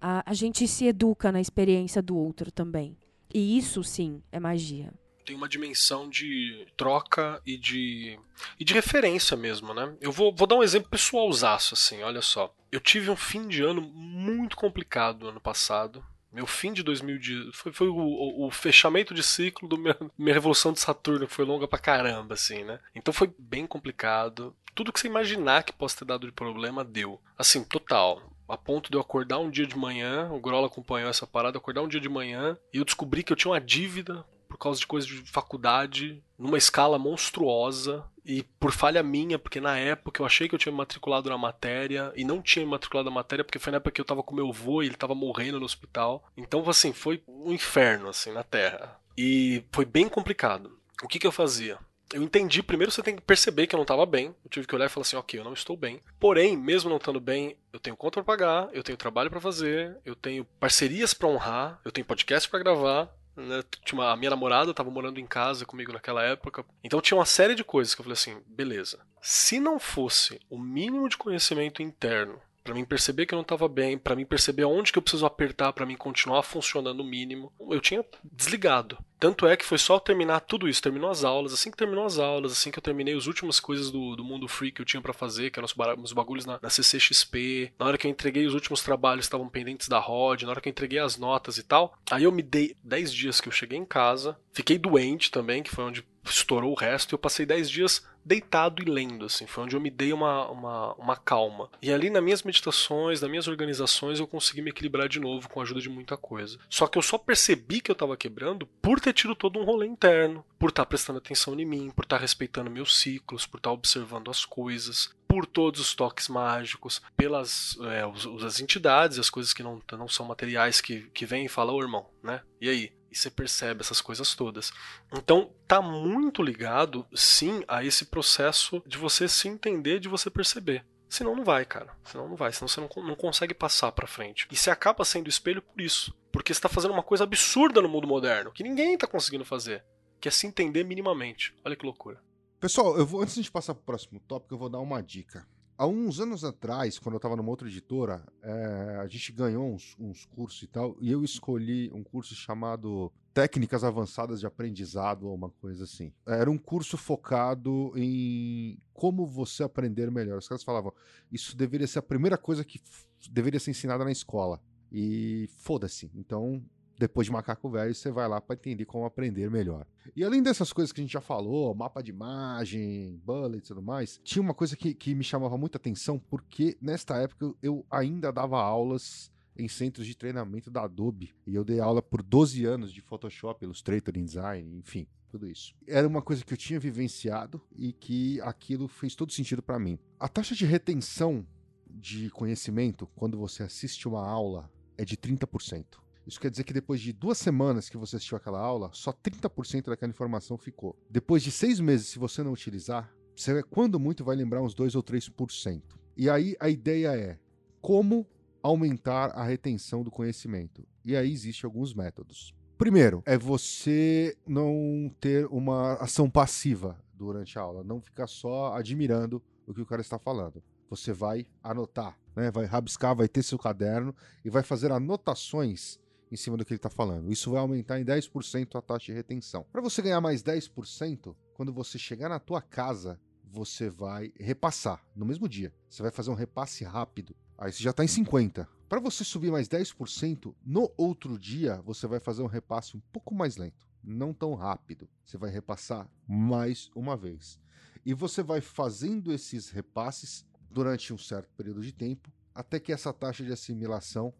a, a gente se educa na experiência do outro também. E isso sim é magia tem uma dimensão de troca e de e de referência mesmo, né? Eu vou, vou dar um exemplo pessoalzaço, assim, olha só. Eu tive um fim de ano muito complicado ano passado. Meu fim de 2000 foi, foi o, o, o, fechamento de ciclo da minha, minha revolução de Saturno, que foi longa pra caramba, assim, né? Então foi bem complicado. Tudo que você imaginar que possa ter dado de problema, deu. Assim, total a ponto de eu acordar um dia de manhã, o Grola acompanhou essa parada, acordar um dia de manhã e eu descobri que eu tinha uma dívida por causa de coisas de faculdade, numa escala monstruosa e por falha minha, porque na época eu achei que eu tinha me matriculado na matéria e não tinha me matriculado na matéria porque foi na época que eu tava com meu avô e ele tava morrendo no hospital. Então, assim, foi um inferno, assim, na Terra. E foi bem complicado. O que que eu fazia? eu entendi. Primeiro você tem que perceber que eu não estava bem. Eu tive que olhar e falar assim, ok, eu não estou bem. Porém, mesmo não estando bem, eu tenho conta para pagar, eu tenho trabalho para fazer, eu tenho parcerias para honrar, eu tenho podcast para gravar, né? Tinha uma, a minha namorada estava morando em casa comigo naquela época. Então tinha uma série de coisas que eu falei assim: beleza. Se não fosse o mínimo de conhecimento interno para mim perceber que eu não estava bem, para mim perceber onde que eu preciso apertar para mim continuar funcionando o mínimo, eu tinha desligado. Tanto é que foi só terminar tudo isso, terminou as aulas, assim que terminou as aulas, assim que eu terminei as últimas coisas do, do mundo free que eu tinha para fazer, que eram os, bagulhos na, na CCXP, na hora que eu entreguei os últimos trabalhos estavam pendentes da ROD, na hora que eu entreguei as notas e tal, aí eu me dei 10 dias que eu cheguei em casa, fiquei doente também, que foi onde estourou o resto, e eu passei 10 dias deitado e lendo, assim, foi onde eu me dei uma, uma, uma calma. E ali nas minhas meditações, nas minhas organizações, eu consegui me equilibrar de novo com a ajuda de muita coisa. Só que eu só percebi que eu estava quebrando por ter tido todo um rolê interno, por estar tá prestando atenção em mim, por estar tá respeitando meus ciclos, por estar tá observando as coisas, por todos os toques mágicos, pelas é, os, as entidades, as coisas que não, não são materiais que, que vêm e falam, ô irmão, né? E aí? E você percebe essas coisas todas. Então, tá muito ligado, sim, a esse processo de você se entender, de você perceber. Senão não vai, cara. Senão não vai. Senão você não, não consegue passar pra frente. E você acaba sendo espelho por isso. Porque você tá fazendo uma coisa absurda no mundo moderno, que ninguém tá conseguindo fazer. Que é se entender minimamente. Olha que loucura. Pessoal, eu vou, antes de passar pro próximo tópico, eu vou dar uma dica. Há uns anos atrás, quando eu estava numa outra editora, é, a gente ganhou uns, uns, cursos e tal, e eu escolhi um curso chamado Técnicas Avançadas de Aprendizado, ou uma coisa assim. Era um curso focado em como você aprender melhor. Os caras falavam, isso deveria ser a primeira coisa que deveria ser ensinada na escola. E foda-se. Então, depois de Macaco Velho, você vai lá para entender como aprender melhor. E além dessas coisas que a gente já falou, mapa de imagem, bullet e tudo mais, tinha uma coisa que, que me chamava muita atenção, porque nesta época eu, eu ainda dava aulas em centros de treinamento da Adobe. E eu dei aula por 12 anos de Photoshop, Illustrator, InDesign, enfim, tudo isso. Era uma coisa que eu tinha vivenciado e que aquilo fez todo sentido para mim. A taxa de retenção de conhecimento quando você assiste uma aula é de 30%. Isso quer dizer que depois de duas semanas que você assistiu aquela aula, só 30% daquela informação ficou. Depois de seis meses, se você não utilizar, você, quando muito, vai lembrar uns 2 ou 3%. E aí a ideia é como aumentar a retenção do conhecimento. E aí existem alguns métodos. Primeiro, é você não ter uma ação passiva durante a aula, não ficar só admirando o que o cara está falando. Você vai anotar, né? vai rabiscar, vai ter seu caderno e vai fazer anotações em cima do que ele está falando. Isso vai aumentar em 10% a taxa de retenção. Para você ganhar mais 10%, quando você chegar na tua casa, você vai repassar no mesmo dia. Você vai fazer um repasse rápido. Aí você já está em 50. Para você subir mais 10%, no outro dia você vai fazer um repasse um pouco mais lento, não tão rápido. Você vai repassar mais uma vez. E você vai fazendo esses repasses durante um certo período de tempo, até que essa taxa de assimilação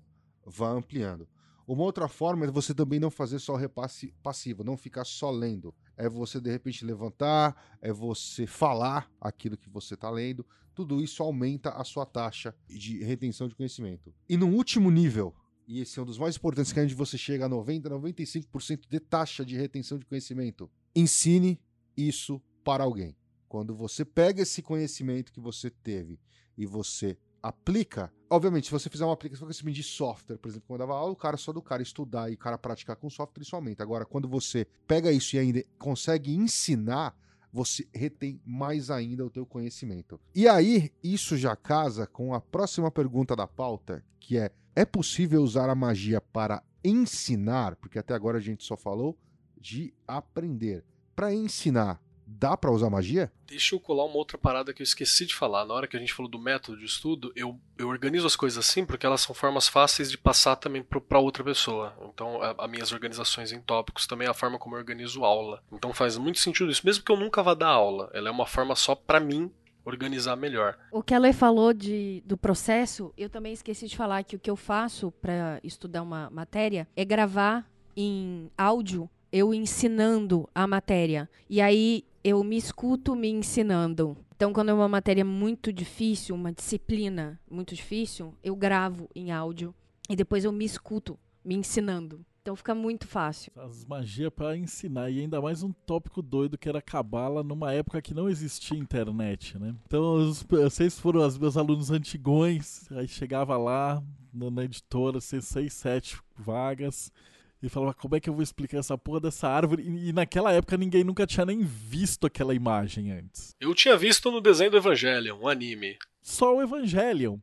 vá ampliando. Uma outra forma é você também não fazer só repasse passivo, não ficar só lendo. É você de repente levantar, é você falar aquilo que você está lendo. Tudo isso aumenta a sua taxa de retenção de conhecimento. E no último nível, e esse é um dos mais importantes, que é onde você chega a 90, 95% de taxa de retenção de conhecimento. Ensine isso para alguém. Quando você pega esse conhecimento que você teve e você aplica. Obviamente, se você fizer uma aplicação com de software, por exemplo, quando eu dava aula, o cara só do cara estudar e o cara praticar com software, isso aumenta. Agora, quando você pega isso e ainda consegue ensinar, você retém mais ainda o teu conhecimento. E aí, isso já casa com a próxima pergunta da pauta, que é: é possível usar a magia para ensinar? Porque até agora a gente só falou de aprender. Para ensinar, Dá para usar magia? Deixa eu colar uma outra parada que eu esqueci de falar. Na hora que a gente falou do método de estudo, eu, eu organizo as coisas assim porque elas são formas fáceis de passar também para outra pessoa. Então, as minhas organizações em tópicos também é a forma como eu organizo aula. Então, faz muito sentido isso. Mesmo que eu nunca vá dar aula, ela é uma forma só para mim organizar melhor. O que a Lê falou de, do processo, eu também esqueci de falar que o que eu faço para estudar uma matéria é gravar em áudio eu ensinando a matéria. E aí eu me escuto me ensinando. Então, quando é uma matéria muito difícil, uma disciplina muito difícil, eu gravo em áudio e depois eu me escuto me ensinando. Então fica muito fácil. As magias para ensinar e ainda mais um tópico doido que era cabala numa época que não existia internet, né? Então os, vocês foram os meus alunos antigões, aí chegava lá na, na editora, seis, sete vagas e falava, como é que eu vou explicar essa porra dessa árvore? E, e, naquela época ninguém nunca tinha nem visto aquela imagem antes. Eu tinha visto no desenho do Evangelion, um anime. Só o Evangelion.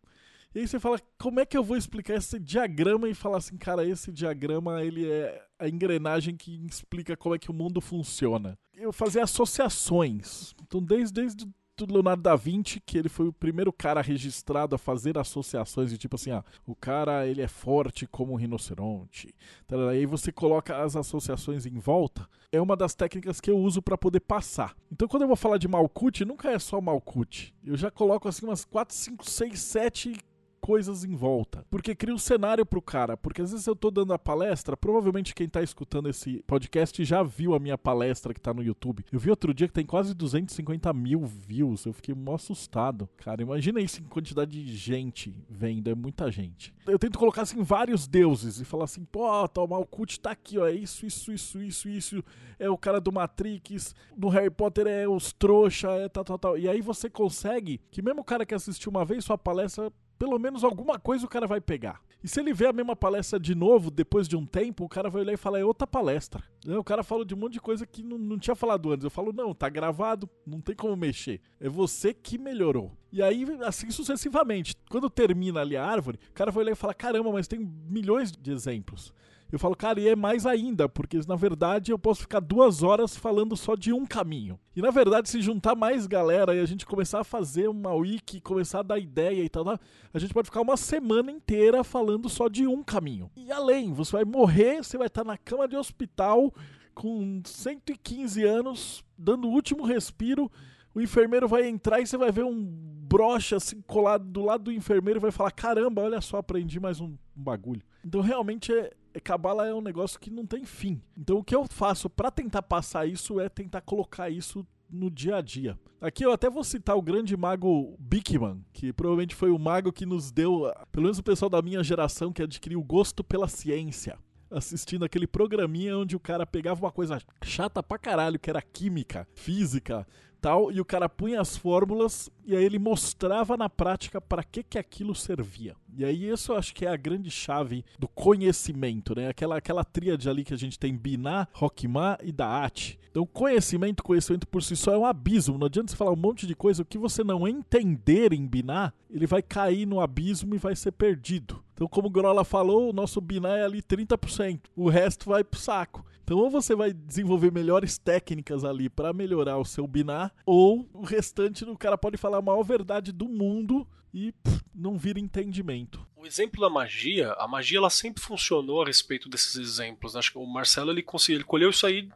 E aí você fala, como é que eu vou explicar esse diagrama e falar assim, cara, esse diagrama ele é a engrenagem que explica como é que o mundo funciona. Eu fazia associações. Então, desde, desde do Leonardo da Vinci, que ele foi o primeiro cara registrado a fazer associações de tipo assim, ah, o cara ele é forte como um rinoceronte. Então, aí você coloca as associações em volta. É uma das técnicas que eu uso para poder passar. Então quando eu vou falar de Malkuth, nunca é só Malkuth. Eu já coloco assim umas 4, 5, 6, 7 coisas em volta. Porque cria um cenário pro cara. Porque às vezes eu tô dando a palestra, provavelmente quem tá escutando esse podcast já viu a minha palestra que tá no YouTube. Eu vi outro dia que tem quase 250 mil views. Eu fiquei mó assustado. Cara, imagina isso em quantidade de gente vendo. É muita gente. Eu tento colocar assim vários deuses e falar assim, pô, o Malkuth tá aqui, ó. É isso, isso, isso, isso, isso. É o cara do Matrix. No Harry Potter é os trouxa, é tal, tal, tal. E aí você consegue que mesmo o cara que assistiu uma vez sua palestra pelo menos alguma coisa o cara vai pegar. E se ele vê a mesma palestra de novo, depois de um tempo, o cara vai olhar e falar, é outra palestra. O cara falou de um monte de coisa que não, não tinha falado antes. Eu falo, não, tá gravado, não tem como mexer. É você que melhorou. E aí, assim sucessivamente. Quando termina ali a árvore, o cara vai olhar e falar, caramba, mas tem milhões de exemplos. Eu falo, cara, e é mais ainda, porque na verdade eu posso ficar duas horas falando só de um caminho. E na verdade, se juntar mais galera e a gente começar a fazer uma wiki, começar a dar ideia e tal, a gente pode ficar uma semana inteira falando só de um caminho. E além, você vai morrer, você vai estar na cama de hospital com 115 anos, dando o último respiro. O enfermeiro vai entrar e você vai ver um brocha assim colado do lado do enfermeiro e vai falar: caramba, olha só, aprendi mais um bagulho. Então realmente é, Cabala é um negócio que não tem fim. Então o que eu faço para tentar passar isso é tentar colocar isso no dia a dia. Aqui eu até vou citar o grande mago Bickman, que provavelmente foi o mago que nos deu, pelo menos o pessoal da minha geração, que adquiriu o gosto pela ciência. Assistindo aquele programinha onde o cara pegava uma coisa chata pra caralho, que era química, física, tal, e o cara punha as fórmulas e aí ele mostrava na prática para que que aquilo servia. E aí isso eu acho que é a grande chave do conhecimento, né? Aquela aquela tríade ali que a gente tem Biná, Rockmar e Daat. Então conhecimento, conhecimento por si só é um abismo. Não adianta você falar um monte de coisa, o que você não entender em Biná, ele vai cair no abismo e vai ser perdido. Então, como o Grola falou, o nosso Biná é ali 30%. O resto vai pro saco. Então, ou você vai desenvolver melhores técnicas ali para melhorar o seu binar, ou o restante o cara pode falar a maior verdade do mundo e pff, não vira entendimento. O exemplo da magia, a magia ela sempre funcionou a respeito desses exemplos. Acho que o Marcelo ele conseguiu, ele colheu isso aí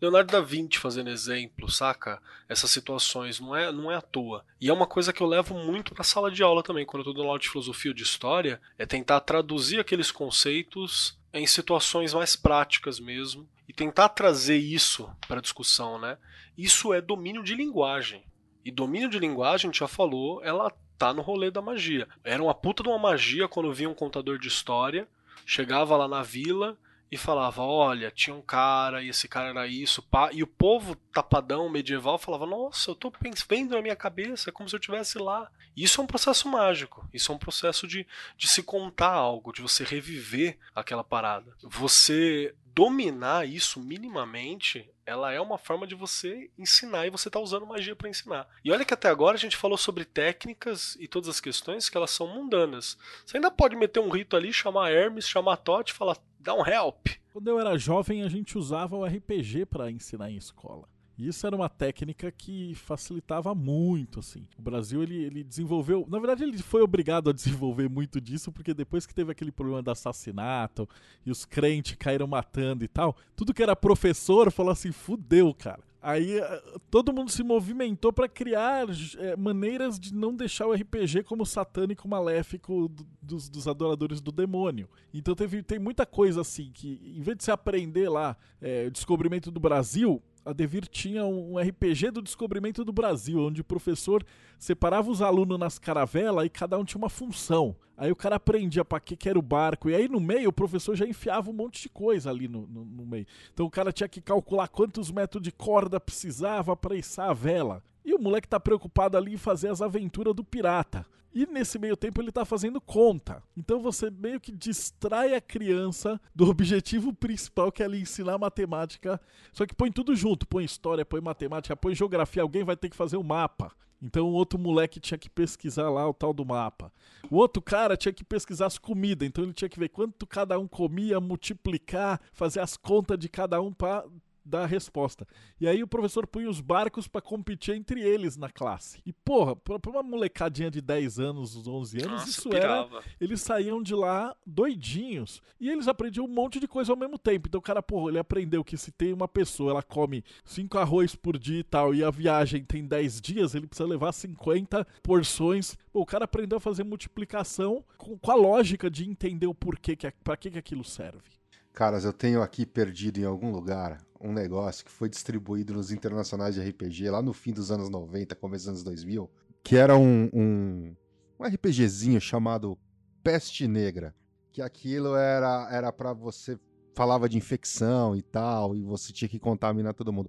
Leonardo da Vinci fazendo exemplo, saca? Essas situações, não é, não é à toa. E é uma coisa que eu levo muito pra sala de aula também, quando eu tô dando aula de filosofia ou de história, é tentar traduzir aqueles conceitos em situações mais práticas mesmo e tentar trazer isso para discussão, né? Isso é domínio de linguagem. E domínio de linguagem, a gente já falou, ela tá no rolê da magia. Era uma puta de uma magia quando via um contador de história, chegava lá na vila e falava: Olha, tinha um cara e esse cara era isso. Pá. E o povo tapadão medieval falava: Nossa, eu tô vendo na minha cabeça, é como se eu estivesse lá. Isso é um processo mágico. Isso é um processo de, de se contar algo, de você reviver aquela parada. Você dominar isso minimamente, ela é uma forma de você ensinar e você tá usando magia para ensinar. E olha que até agora a gente falou sobre técnicas e todas as questões que elas são mundanas. Você ainda pode meter um rito ali, chamar Hermes, chamar Tote e falar dá um help. Quando eu era jovem, a gente usava o RPG para ensinar em escola. E isso era uma técnica que facilitava muito, assim. O Brasil, ele, ele desenvolveu... Na verdade, ele foi obrigado a desenvolver muito disso, porque depois que teve aquele problema do assassinato e os crentes caíram matando e tal, tudo que era professor falou assim, fudeu, cara. Aí eh, todo mundo se movimentou para criar é, maneiras de não deixar o RPG como satânico maléfico do, dos, dos, adoradores do demônio. Então teve, tem muita coisa assim que, em vez de você aprender lá é, o descobrimento do Brasil, a Devir tinha um RPG do descobrimento do Brasil, onde o professor separava os alunos nas caravelas e cada um tinha uma função. Aí o cara aprendia para que, que era o barco. E aí no meio o professor já enfiava um monte de coisa ali no, no, no meio. Então o cara tinha que calcular quantos metros de corda precisava para içar a vela. E o moleque tá preocupado ali em fazer as aventuras do pirata. E nesse meio tempo ele tá fazendo conta. Então você meio que distrai a criança do objetivo principal que é ali ensinar matemática. Só que põe tudo junto, põe história, põe matemática, põe geografia, alguém vai ter que fazer o um mapa. Então o outro moleque tinha que pesquisar lá o tal do mapa. O outro cara tinha que pesquisar as comidas, então ele tinha que ver quanto cada um comia, multiplicar, fazer as contas de cada um para da resposta. E aí o professor punha os barcos para competir entre eles na classe. E porra, pra uma molecadinha de 10 anos, 11 anos, Nossa, isso pirava. era. Eles saíam de lá doidinhos. E eles aprendiam um monte de coisa ao mesmo tempo. Então o cara, porra, ele aprendeu que se tem uma pessoa, ela come 5 arroz por dia e tal, e a viagem tem 10 dias, ele precisa levar 50 porções. Pô, o cara aprendeu a fazer multiplicação com, com a lógica de entender o porquê, que, para que, que aquilo serve. Caras, eu tenho aqui perdido em algum lugar um negócio que foi distribuído nos internacionais de RPG lá no fim dos anos 90, começo dos anos 2000, que era um, um, um RPGzinho chamado Peste Negra. Que aquilo era era para você falava de infecção e tal, e você tinha que contaminar todo mundo.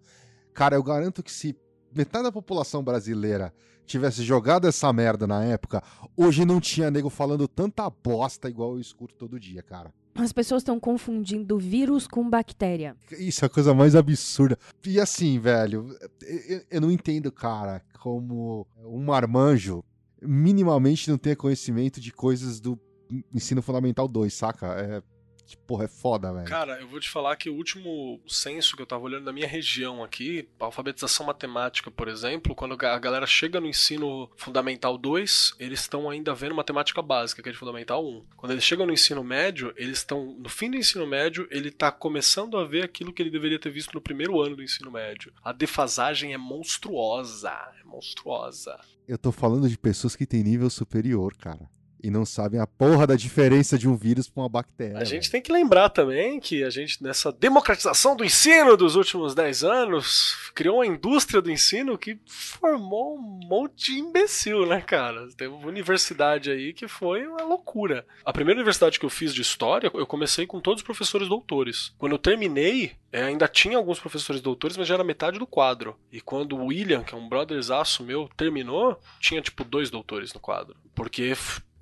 Cara, eu garanto que se metade da população brasileira tivesse jogado essa merda na época, hoje não tinha nego falando tanta bosta igual eu escuto todo dia, cara. As pessoas estão confundindo vírus com bactéria. Isso é a coisa mais absurda. E assim, velho, eu, não entendo, cara, como um marmanjo minimamente não tenha conhecimento de coisas do ensino fundamental 2, saca? É porra, é foda, velho. Cara, eu vou te falar que o último censo que eu tava olhando na minha região aqui, alfabetização matemática, por exemplo, quando a galera chega no ensino fundamental 2, eles estão ainda vendo matemática básica, que é de fundamental 1. Quando eles chegam no ensino médio, eles estão no fim do ensino médio, ele tá começando a ver aquilo que ele deveria ter visto no primeiro ano do ensino médio. A defasagem é monstruosa, é monstruosa. Eu tô falando de pessoas que têm nível superior, cara e não sabem a porra da diferença de um vírus para uma bactéria. A gente tem que lembrar também que a gente, nessa democratização do ensino dos últimos 10 anos, criou uma indústria do ensino que formou um monte de imbecil, né, cara? Tem uma universidade aí que foi uma loucura. A primeira universidade que eu fiz de história, eu comecei com todos os professores doutores. Quando eu terminei, é, ainda tinha alguns professores doutores, mas já era metade do quadro. E quando o William, que é um brotherzaço meu, terminou, tinha tipo dois doutores no quadro. Porque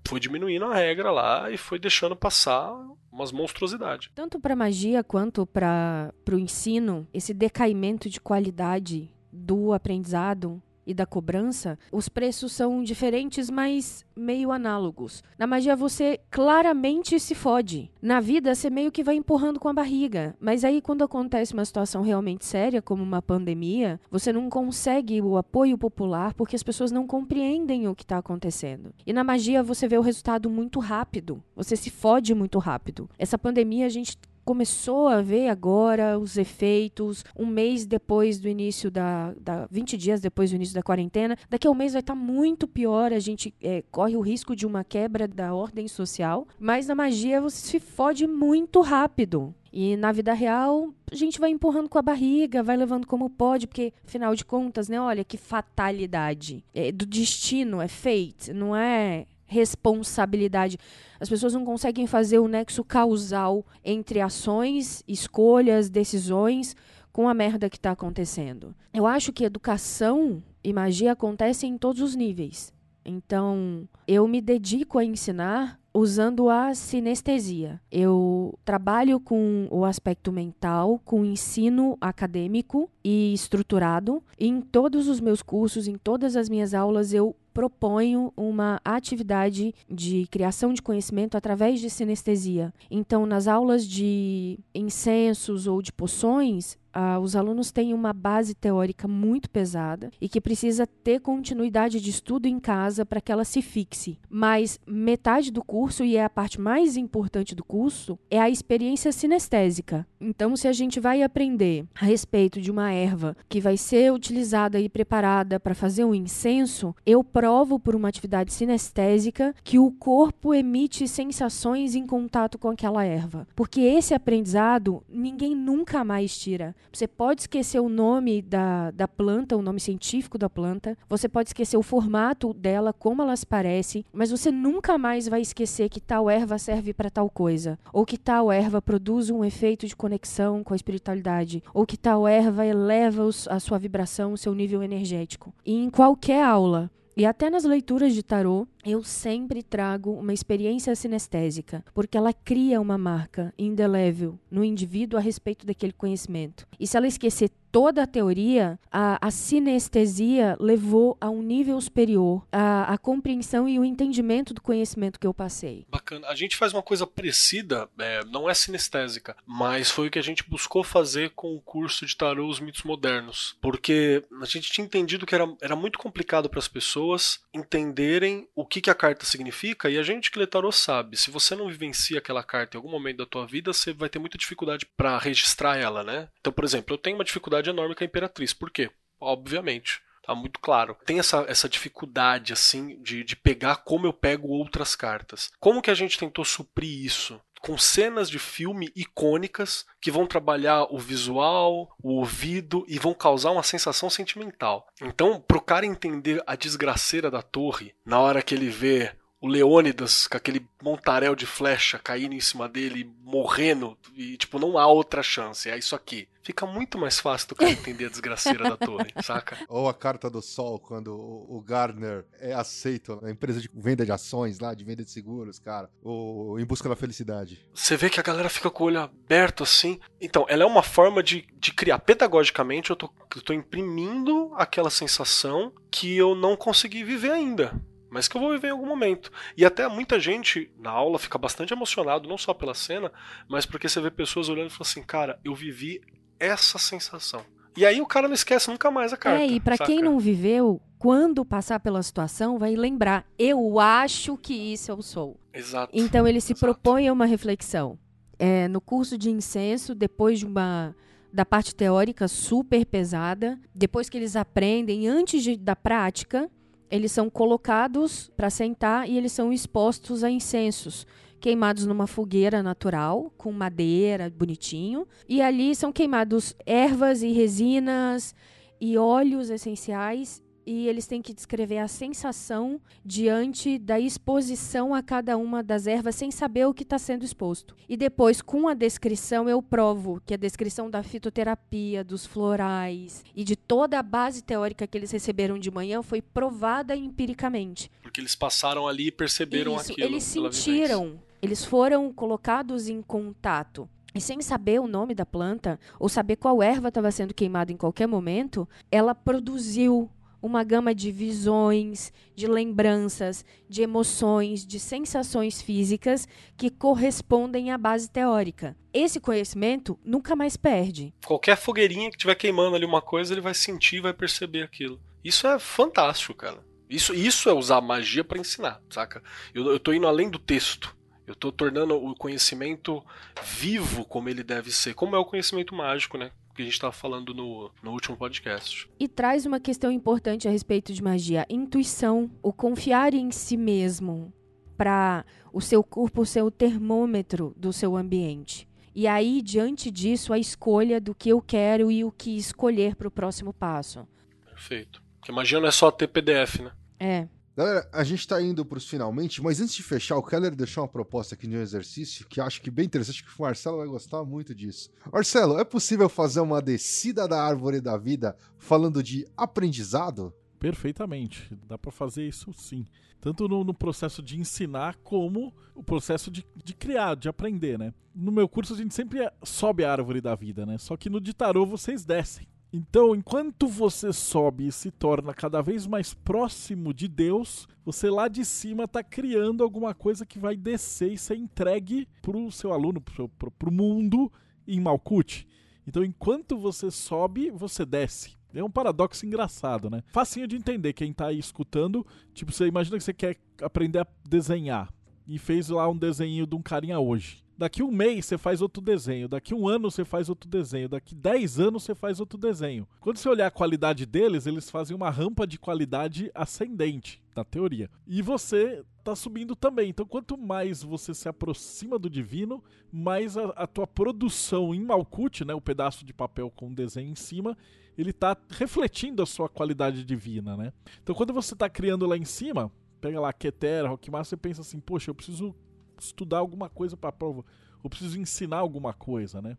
foi diminuindo a regra lá e foi deixando passar umas monstruosidades. Tanto para magia quanto para o ensino, esse decaimento de qualidade do aprendizado e da cobrança, os preços são diferentes, mas meio análogos. Na magia você claramente se fode. Na vida você meio que vai empurrando com a barriga. Mas aí quando acontece uma situação realmente séria, como uma pandemia, você não consegue o apoio popular porque as pessoas não compreendem o que está acontecendo. E na magia você vê o resultado muito rápido. Você se fode muito rápido. Essa pandemia a gente começou a ver agora os efeitos um mês depois do início da, da 20 dias depois do início da quarentena. Daqui a um mês vai estar tá muito pior, a gente é, corre o risco de uma quebra da ordem social, mas na magia você se fode muito rápido. E na vida real, a gente vai empurrando com a barriga, vai levando como pode, porque, afinal de contas, né? Olha que fatalidade. É do destino, é fate, não é responsabilidade. As pessoas não conseguem fazer o nexo causal entre ações, escolhas, decisões com a merda que está acontecendo. Eu acho que educação e magia acontecem em todos os níveis. Então, eu me dedico a ensinar usando a sinestesia. Eu trabalho com o aspecto mental, com ensino acadêmico e estruturado. E em todos os meus cursos, em todas as minhas aulas, eu proponho uma atividade de criação de conhecimento através de sinestesia. Então, nas aulas de incensos ou de poções, ah, os alunos têm uma base teórica muito pesada e que precisa ter continuidade de estudo em casa para que ela se fixe. Mas metade do curso, e é a parte mais importante do curso, é a experiência sinestésica. Então, se a gente vai aprender a respeito de uma erva que vai ser utilizada e preparada para fazer um incenso, eu provo por uma atividade sinestésica que o corpo emite sensações em contato com aquela erva. Porque esse aprendizado ninguém nunca mais tira. Você pode esquecer o nome da, da planta, o nome científico da planta, você pode esquecer o formato dela, como ela se parece, mas você nunca mais vai esquecer que tal erva serve para tal coisa, ou que tal erva produz um efeito de conexão com a espiritualidade, ou que tal erva eleva a sua vibração, o seu nível energético. E em qualquer aula, e até nas leituras de tarô, eu sempre trago uma experiência sinestésica, porque ela cria uma marca indelével no indivíduo a respeito daquele conhecimento. E se ela esquecer toda a teoria, a, a sinestesia levou a um nível superior, a, a, compreensão e o entendimento do conhecimento que eu passei. Bacana. A gente faz uma coisa parecida, é, não é sinestésica, mas foi o que a gente buscou fazer com o curso de tarô Os Mitos Modernos. Porque a gente tinha entendido que era, era muito complicado para as pessoas entenderem o que, que a carta significa, e a gente que lê tarô sabe, se você não vivencia aquela carta em algum momento da tua vida, você vai ter muita dificuldade para registrar ela, né? Então, por exemplo, eu tenho uma dificuldade enorme com a Imperatriz. Por quê? Obviamente. Tá muito claro. Tem essa, essa dificuldade, assim, de, de pegar como eu pego outras cartas. Como que a gente tentou suprir isso? com cenas de filme icônicas que vão trabalhar o visual, o ouvido e vão causar uma sensação sentimental. Então, pro cara entender a desgraceira da torre, na hora que ele vê o Leônidas com aquele montaréu de flecha caindo em cima dele, morrendo, e tipo, não há outra chance, é isso aqui. Fica muito mais fácil do cara entender a desgraceira da torre, saca? Ou a carta do sol, quando o, Gardner é aceito na empresa de venda de ações lá, de venda de seguros, cara. O Em Busca da Felicidade. Você vê que a galera fica com o olho aberto assim. Então, ela é uma forma de, de criar. Pedagogicamente, eu tô, eu tô imprimindo aquela sensação que eu não consegui viver ainda mas que eu vou viver em algum momento. E até muita gente na aula fica bastante emocionado, não só pela cena, mas porque você vê pessoas olhando e falam assim, cara, eu vivi essa sensação. E aí o cara não esquece nunca mais a carta. É, e para quem não viveu, quando passar pela situação, vai lembrar, eu acho que isso eu sou. Exato. Então ele se Exato. propõe a uma reflexão. É, no curso de incenso, depois de uma da parte teórica super pesada, depois que eles aprendem, antes de, da prática, eles são colocados para sentar e eles são expostos a incensos queimados numa fogueira natural, com madeira, bonitinho. E ali são queimados ervas e resinas e óleos essenciais. E eles têm que descrever a sensação diante da exposição a cada uma das ervas sem saber o que está sendo exposto. E depois, com a descrição, eu provo que a descrição da fitoterapia, dos florais e de toda a base teórica que eles receberam de manhã foi provada empiricamente. Porque eles passaram ali e perceberam Isso, aquilo. eles sentiram, eles foram colocados em contato. E sem saber o nome da planta, ou saber qual erva estava sendo queimada em qualquer momento, ela produziu uma gama de visões, de lembranças, de emoções, de sensações físicas que correspondem à base teórica. Esse conhecimento nunca mais perde. Qualquer fogueirinha que tiver queimando ali uma coisa, ele vai sentir, vai perceber aquilo. Isso é fantástico, cara. Isso, isso é usar magia para ensinar, saca? Eu, eu tô indo além do texto. Eu tô tornando o conhecimento vivo como ele deve ser. Como é o conhecimento mágico, né? Que a gente tava falando no, no último podcast. E traz uma questão importante a respeito de magia: intuição, o confiar em si mesmo para o seu corpo ser o termômetro do seu ambiente. E aí, diante disso, a escolha do que eu quero e o que escolher para o próximo passo. Perfeito. Porque magia não é só ter PDF, né? É. Galera, a gente tá indo pros finalmente, mas antes de fechar, o Keller deixou uma proposta aqui de um exercício que acho que bem interessante, que o Marcelo vai gostar muito disso. Marcelo, é possível fazer uma descida da árvore da vida falando de aprendizado? Perfeitamente. Dá pra fazer isso sim. Tanto no, no processo de ensinar, como o processo de, de criar, de aprender, né? No meu curso a gente sempre sobe a árvore da vida, né? Só que no de tarô vocês descem. Então, enquanto você sobe e se torna cada vez mais próximo de Deus, você lá de cima está criando alguma coisa que vai descer e ser entregue pro seu aluno, pro, pro mundo em Malkuth. Então, enquanto você sobe, você desce. É um paradoxo engraçado, né? Facinho de entender quem tá aí escutando. Tipo, você imagina que você quer aprender a desenhar e fez lá um desenho de um carinha hoje. Daqui um mês você faz outro desenho, daqui um ano você faz outro desenho, daqui 10 anos você faz outro desenho. Quando você olhar a qualidade deles, eles fazem uma rampa de qualidade ascendente, na teoria. E você tá subindo também. Então, quanto mais você se aproxima do divino, mais a, a tua produção em Malkuth, né, o pedaço de papel com o desenho em cima, ele tá refletindo a sua qualidade divina, né? Então, quando você tá criando lá em cima, pega lá Ketera, Rockmar, você pensa assim, poxa, eu preciso estudar alguma coisa para a prova, eu preciso ensinar alguma coisa, né?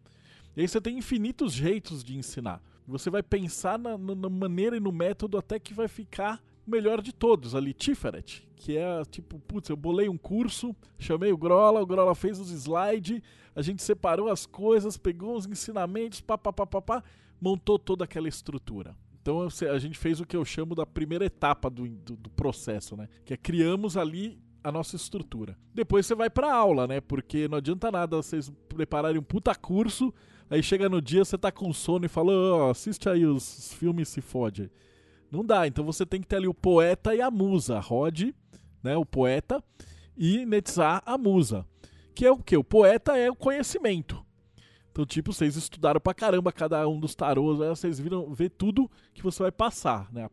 E aí você tem infinitos jeitos de ensinar. Você vai pensar na, na maneira e no método até que vai ficar o melhor de todos ali, Tiferet, que é tipo, putz, eu bolei um curso, chamei o Grola, o Grola fez os slides, a gente separou as coisas, pegou os ensinamentos, pá, pá, pá, pá, pá, montou toda aquela estrutura. Então a gente fez o que eu chamo da primeira etapa do, do, do processo, né? Que é criamos ali a nossa estrutura. Depois você vai pra aula, né? Porque não adianta nada vocês prepararem um puta curso, aí chega no dia você tá com sono e fala, oh, assiste aí os filmes se fode. Não dá, então você tem que ter ali o poeta e a musa, Rod, né, o poeta, e Netzah, a musa. Que é o que? O poeta é o conhecimento. Então, tipo, vocês estudaram pra caramba cada um dos tarôs, né? vocês viram ver tudo que você vai passar, né?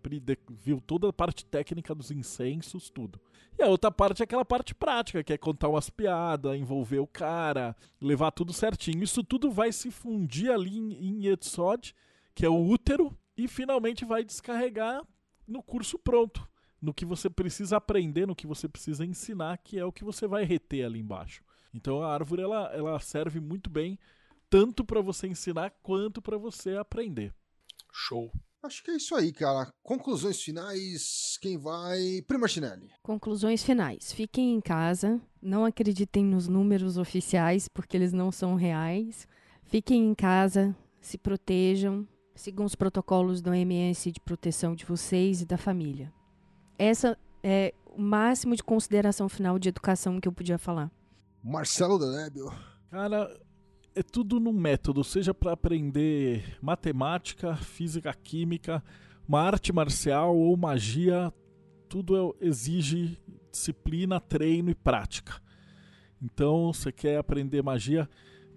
Viu toda a parte técnica dos incensos, tudo. E a outra parte é aquela parte prática, que é contar umas piadas, envolver o cara, levar tudo certinho. Isso tudo vai se fundir ali em, em Yetzod, que é o útero, e finalmente vai descarregar no curso pronto. no que você precisa aprender, no que você precisa ensinar, que é o que você vai reter ali embaixo. Então a árvore ela, ela serve muito bem tanto para você ensinar quanto para você aprender. Show. Acho que é isso aí, cara. Conclusões finais, quem vai? Prima Chinelli. Conclusões finais. Fiquem em casa, não acreditem nos números oficiais, porque eles não são reais. Fiquem em casa, se protejam, sigam os protocolos da OMS de proteção de vocês e da família. Essa é o máximo de consideração final de educação que eu podia falar. Marcelo Delébio. Cara, é tudo no método, seja para aprender matemática, física, química, uma arte marcial ou magia, tudo é, exige disciplina, treino e prática. Então, você quer aprender magia,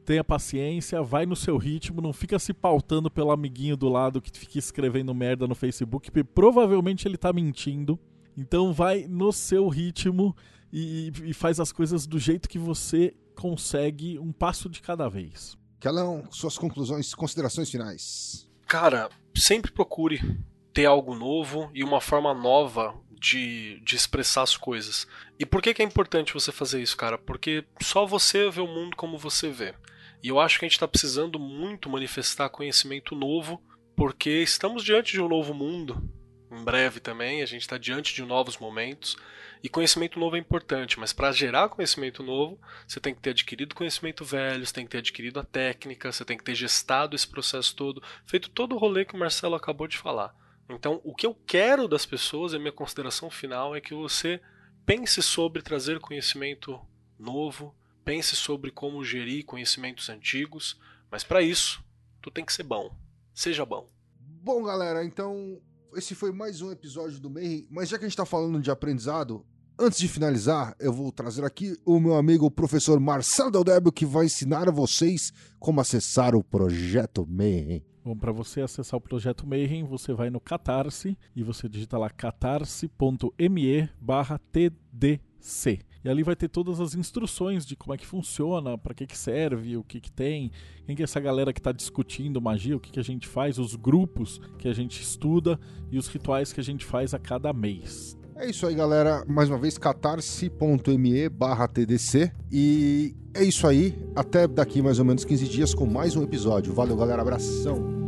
tenha paciência, vai no seu ritmo, não fica se pautando pelo amiguinho do lado que fica escrevendo merda no Facebook, porque provavelmente ele tá mentindo. Então vai no seu ritmo e, e faz as coisas do jeito que você consegue, um passo de cada vez. Kelão, suas conclusões, considerações finais. Cara, sempre procure ter algo novo e uma forma nova de, de expressar as coisas. E por que, que é importante você fazer isso, cara? Porque só você vê o mundo como você vê. E eu acho que a gente está precisando muito manifestar conhecimento novo, porque estamos diante de um novo mundo. Em breve também, a gente está diante de novos momentos. E conhecimento novo é importante, mas para gerar conhecimento novo, você tem que ter adquirido conhecimento velho, você tem que ter adquirido a técnica, você tem que ter gestado esse processo todo, feito todo o rolê que o Marcelo acabou de falar. Então, o que eu quero das pessoas, a minha consideração final, é que você pense sobre trazer conhecimento novo, pense sobre como gerir conhecimentos antigos, mas para isso, tu tem que ser bom. Seja bom. Bom, galera, então esse foi mais um episódio do Mayhem, mas já que a gente está falando de aprendizado, antes de finalizar, eu vou trazer aqui o meu amigo o professor Marcelo Deldébio, que vai ensinar a vocês como acessar o projeto Mayhem. Bom, para você acessar o projeto Mayhem, você vai no Catarse e você digita lá catarse.me barra TDC. E ali vai ter todas as instruções de como é que funciona, para que, que serve, o que, que tem, quem que é essa galera que está discutindo magia, o que, que a gente faz, os grupos que a gente estuda e os rituais que a gente faz a cada mês. É isso aí, galera. Mais uma vez, catarse.me barra TDC. E é isso aí. Até daqui mais ou menos 15 dias com mais um episódio. Valeu, galera. Abração.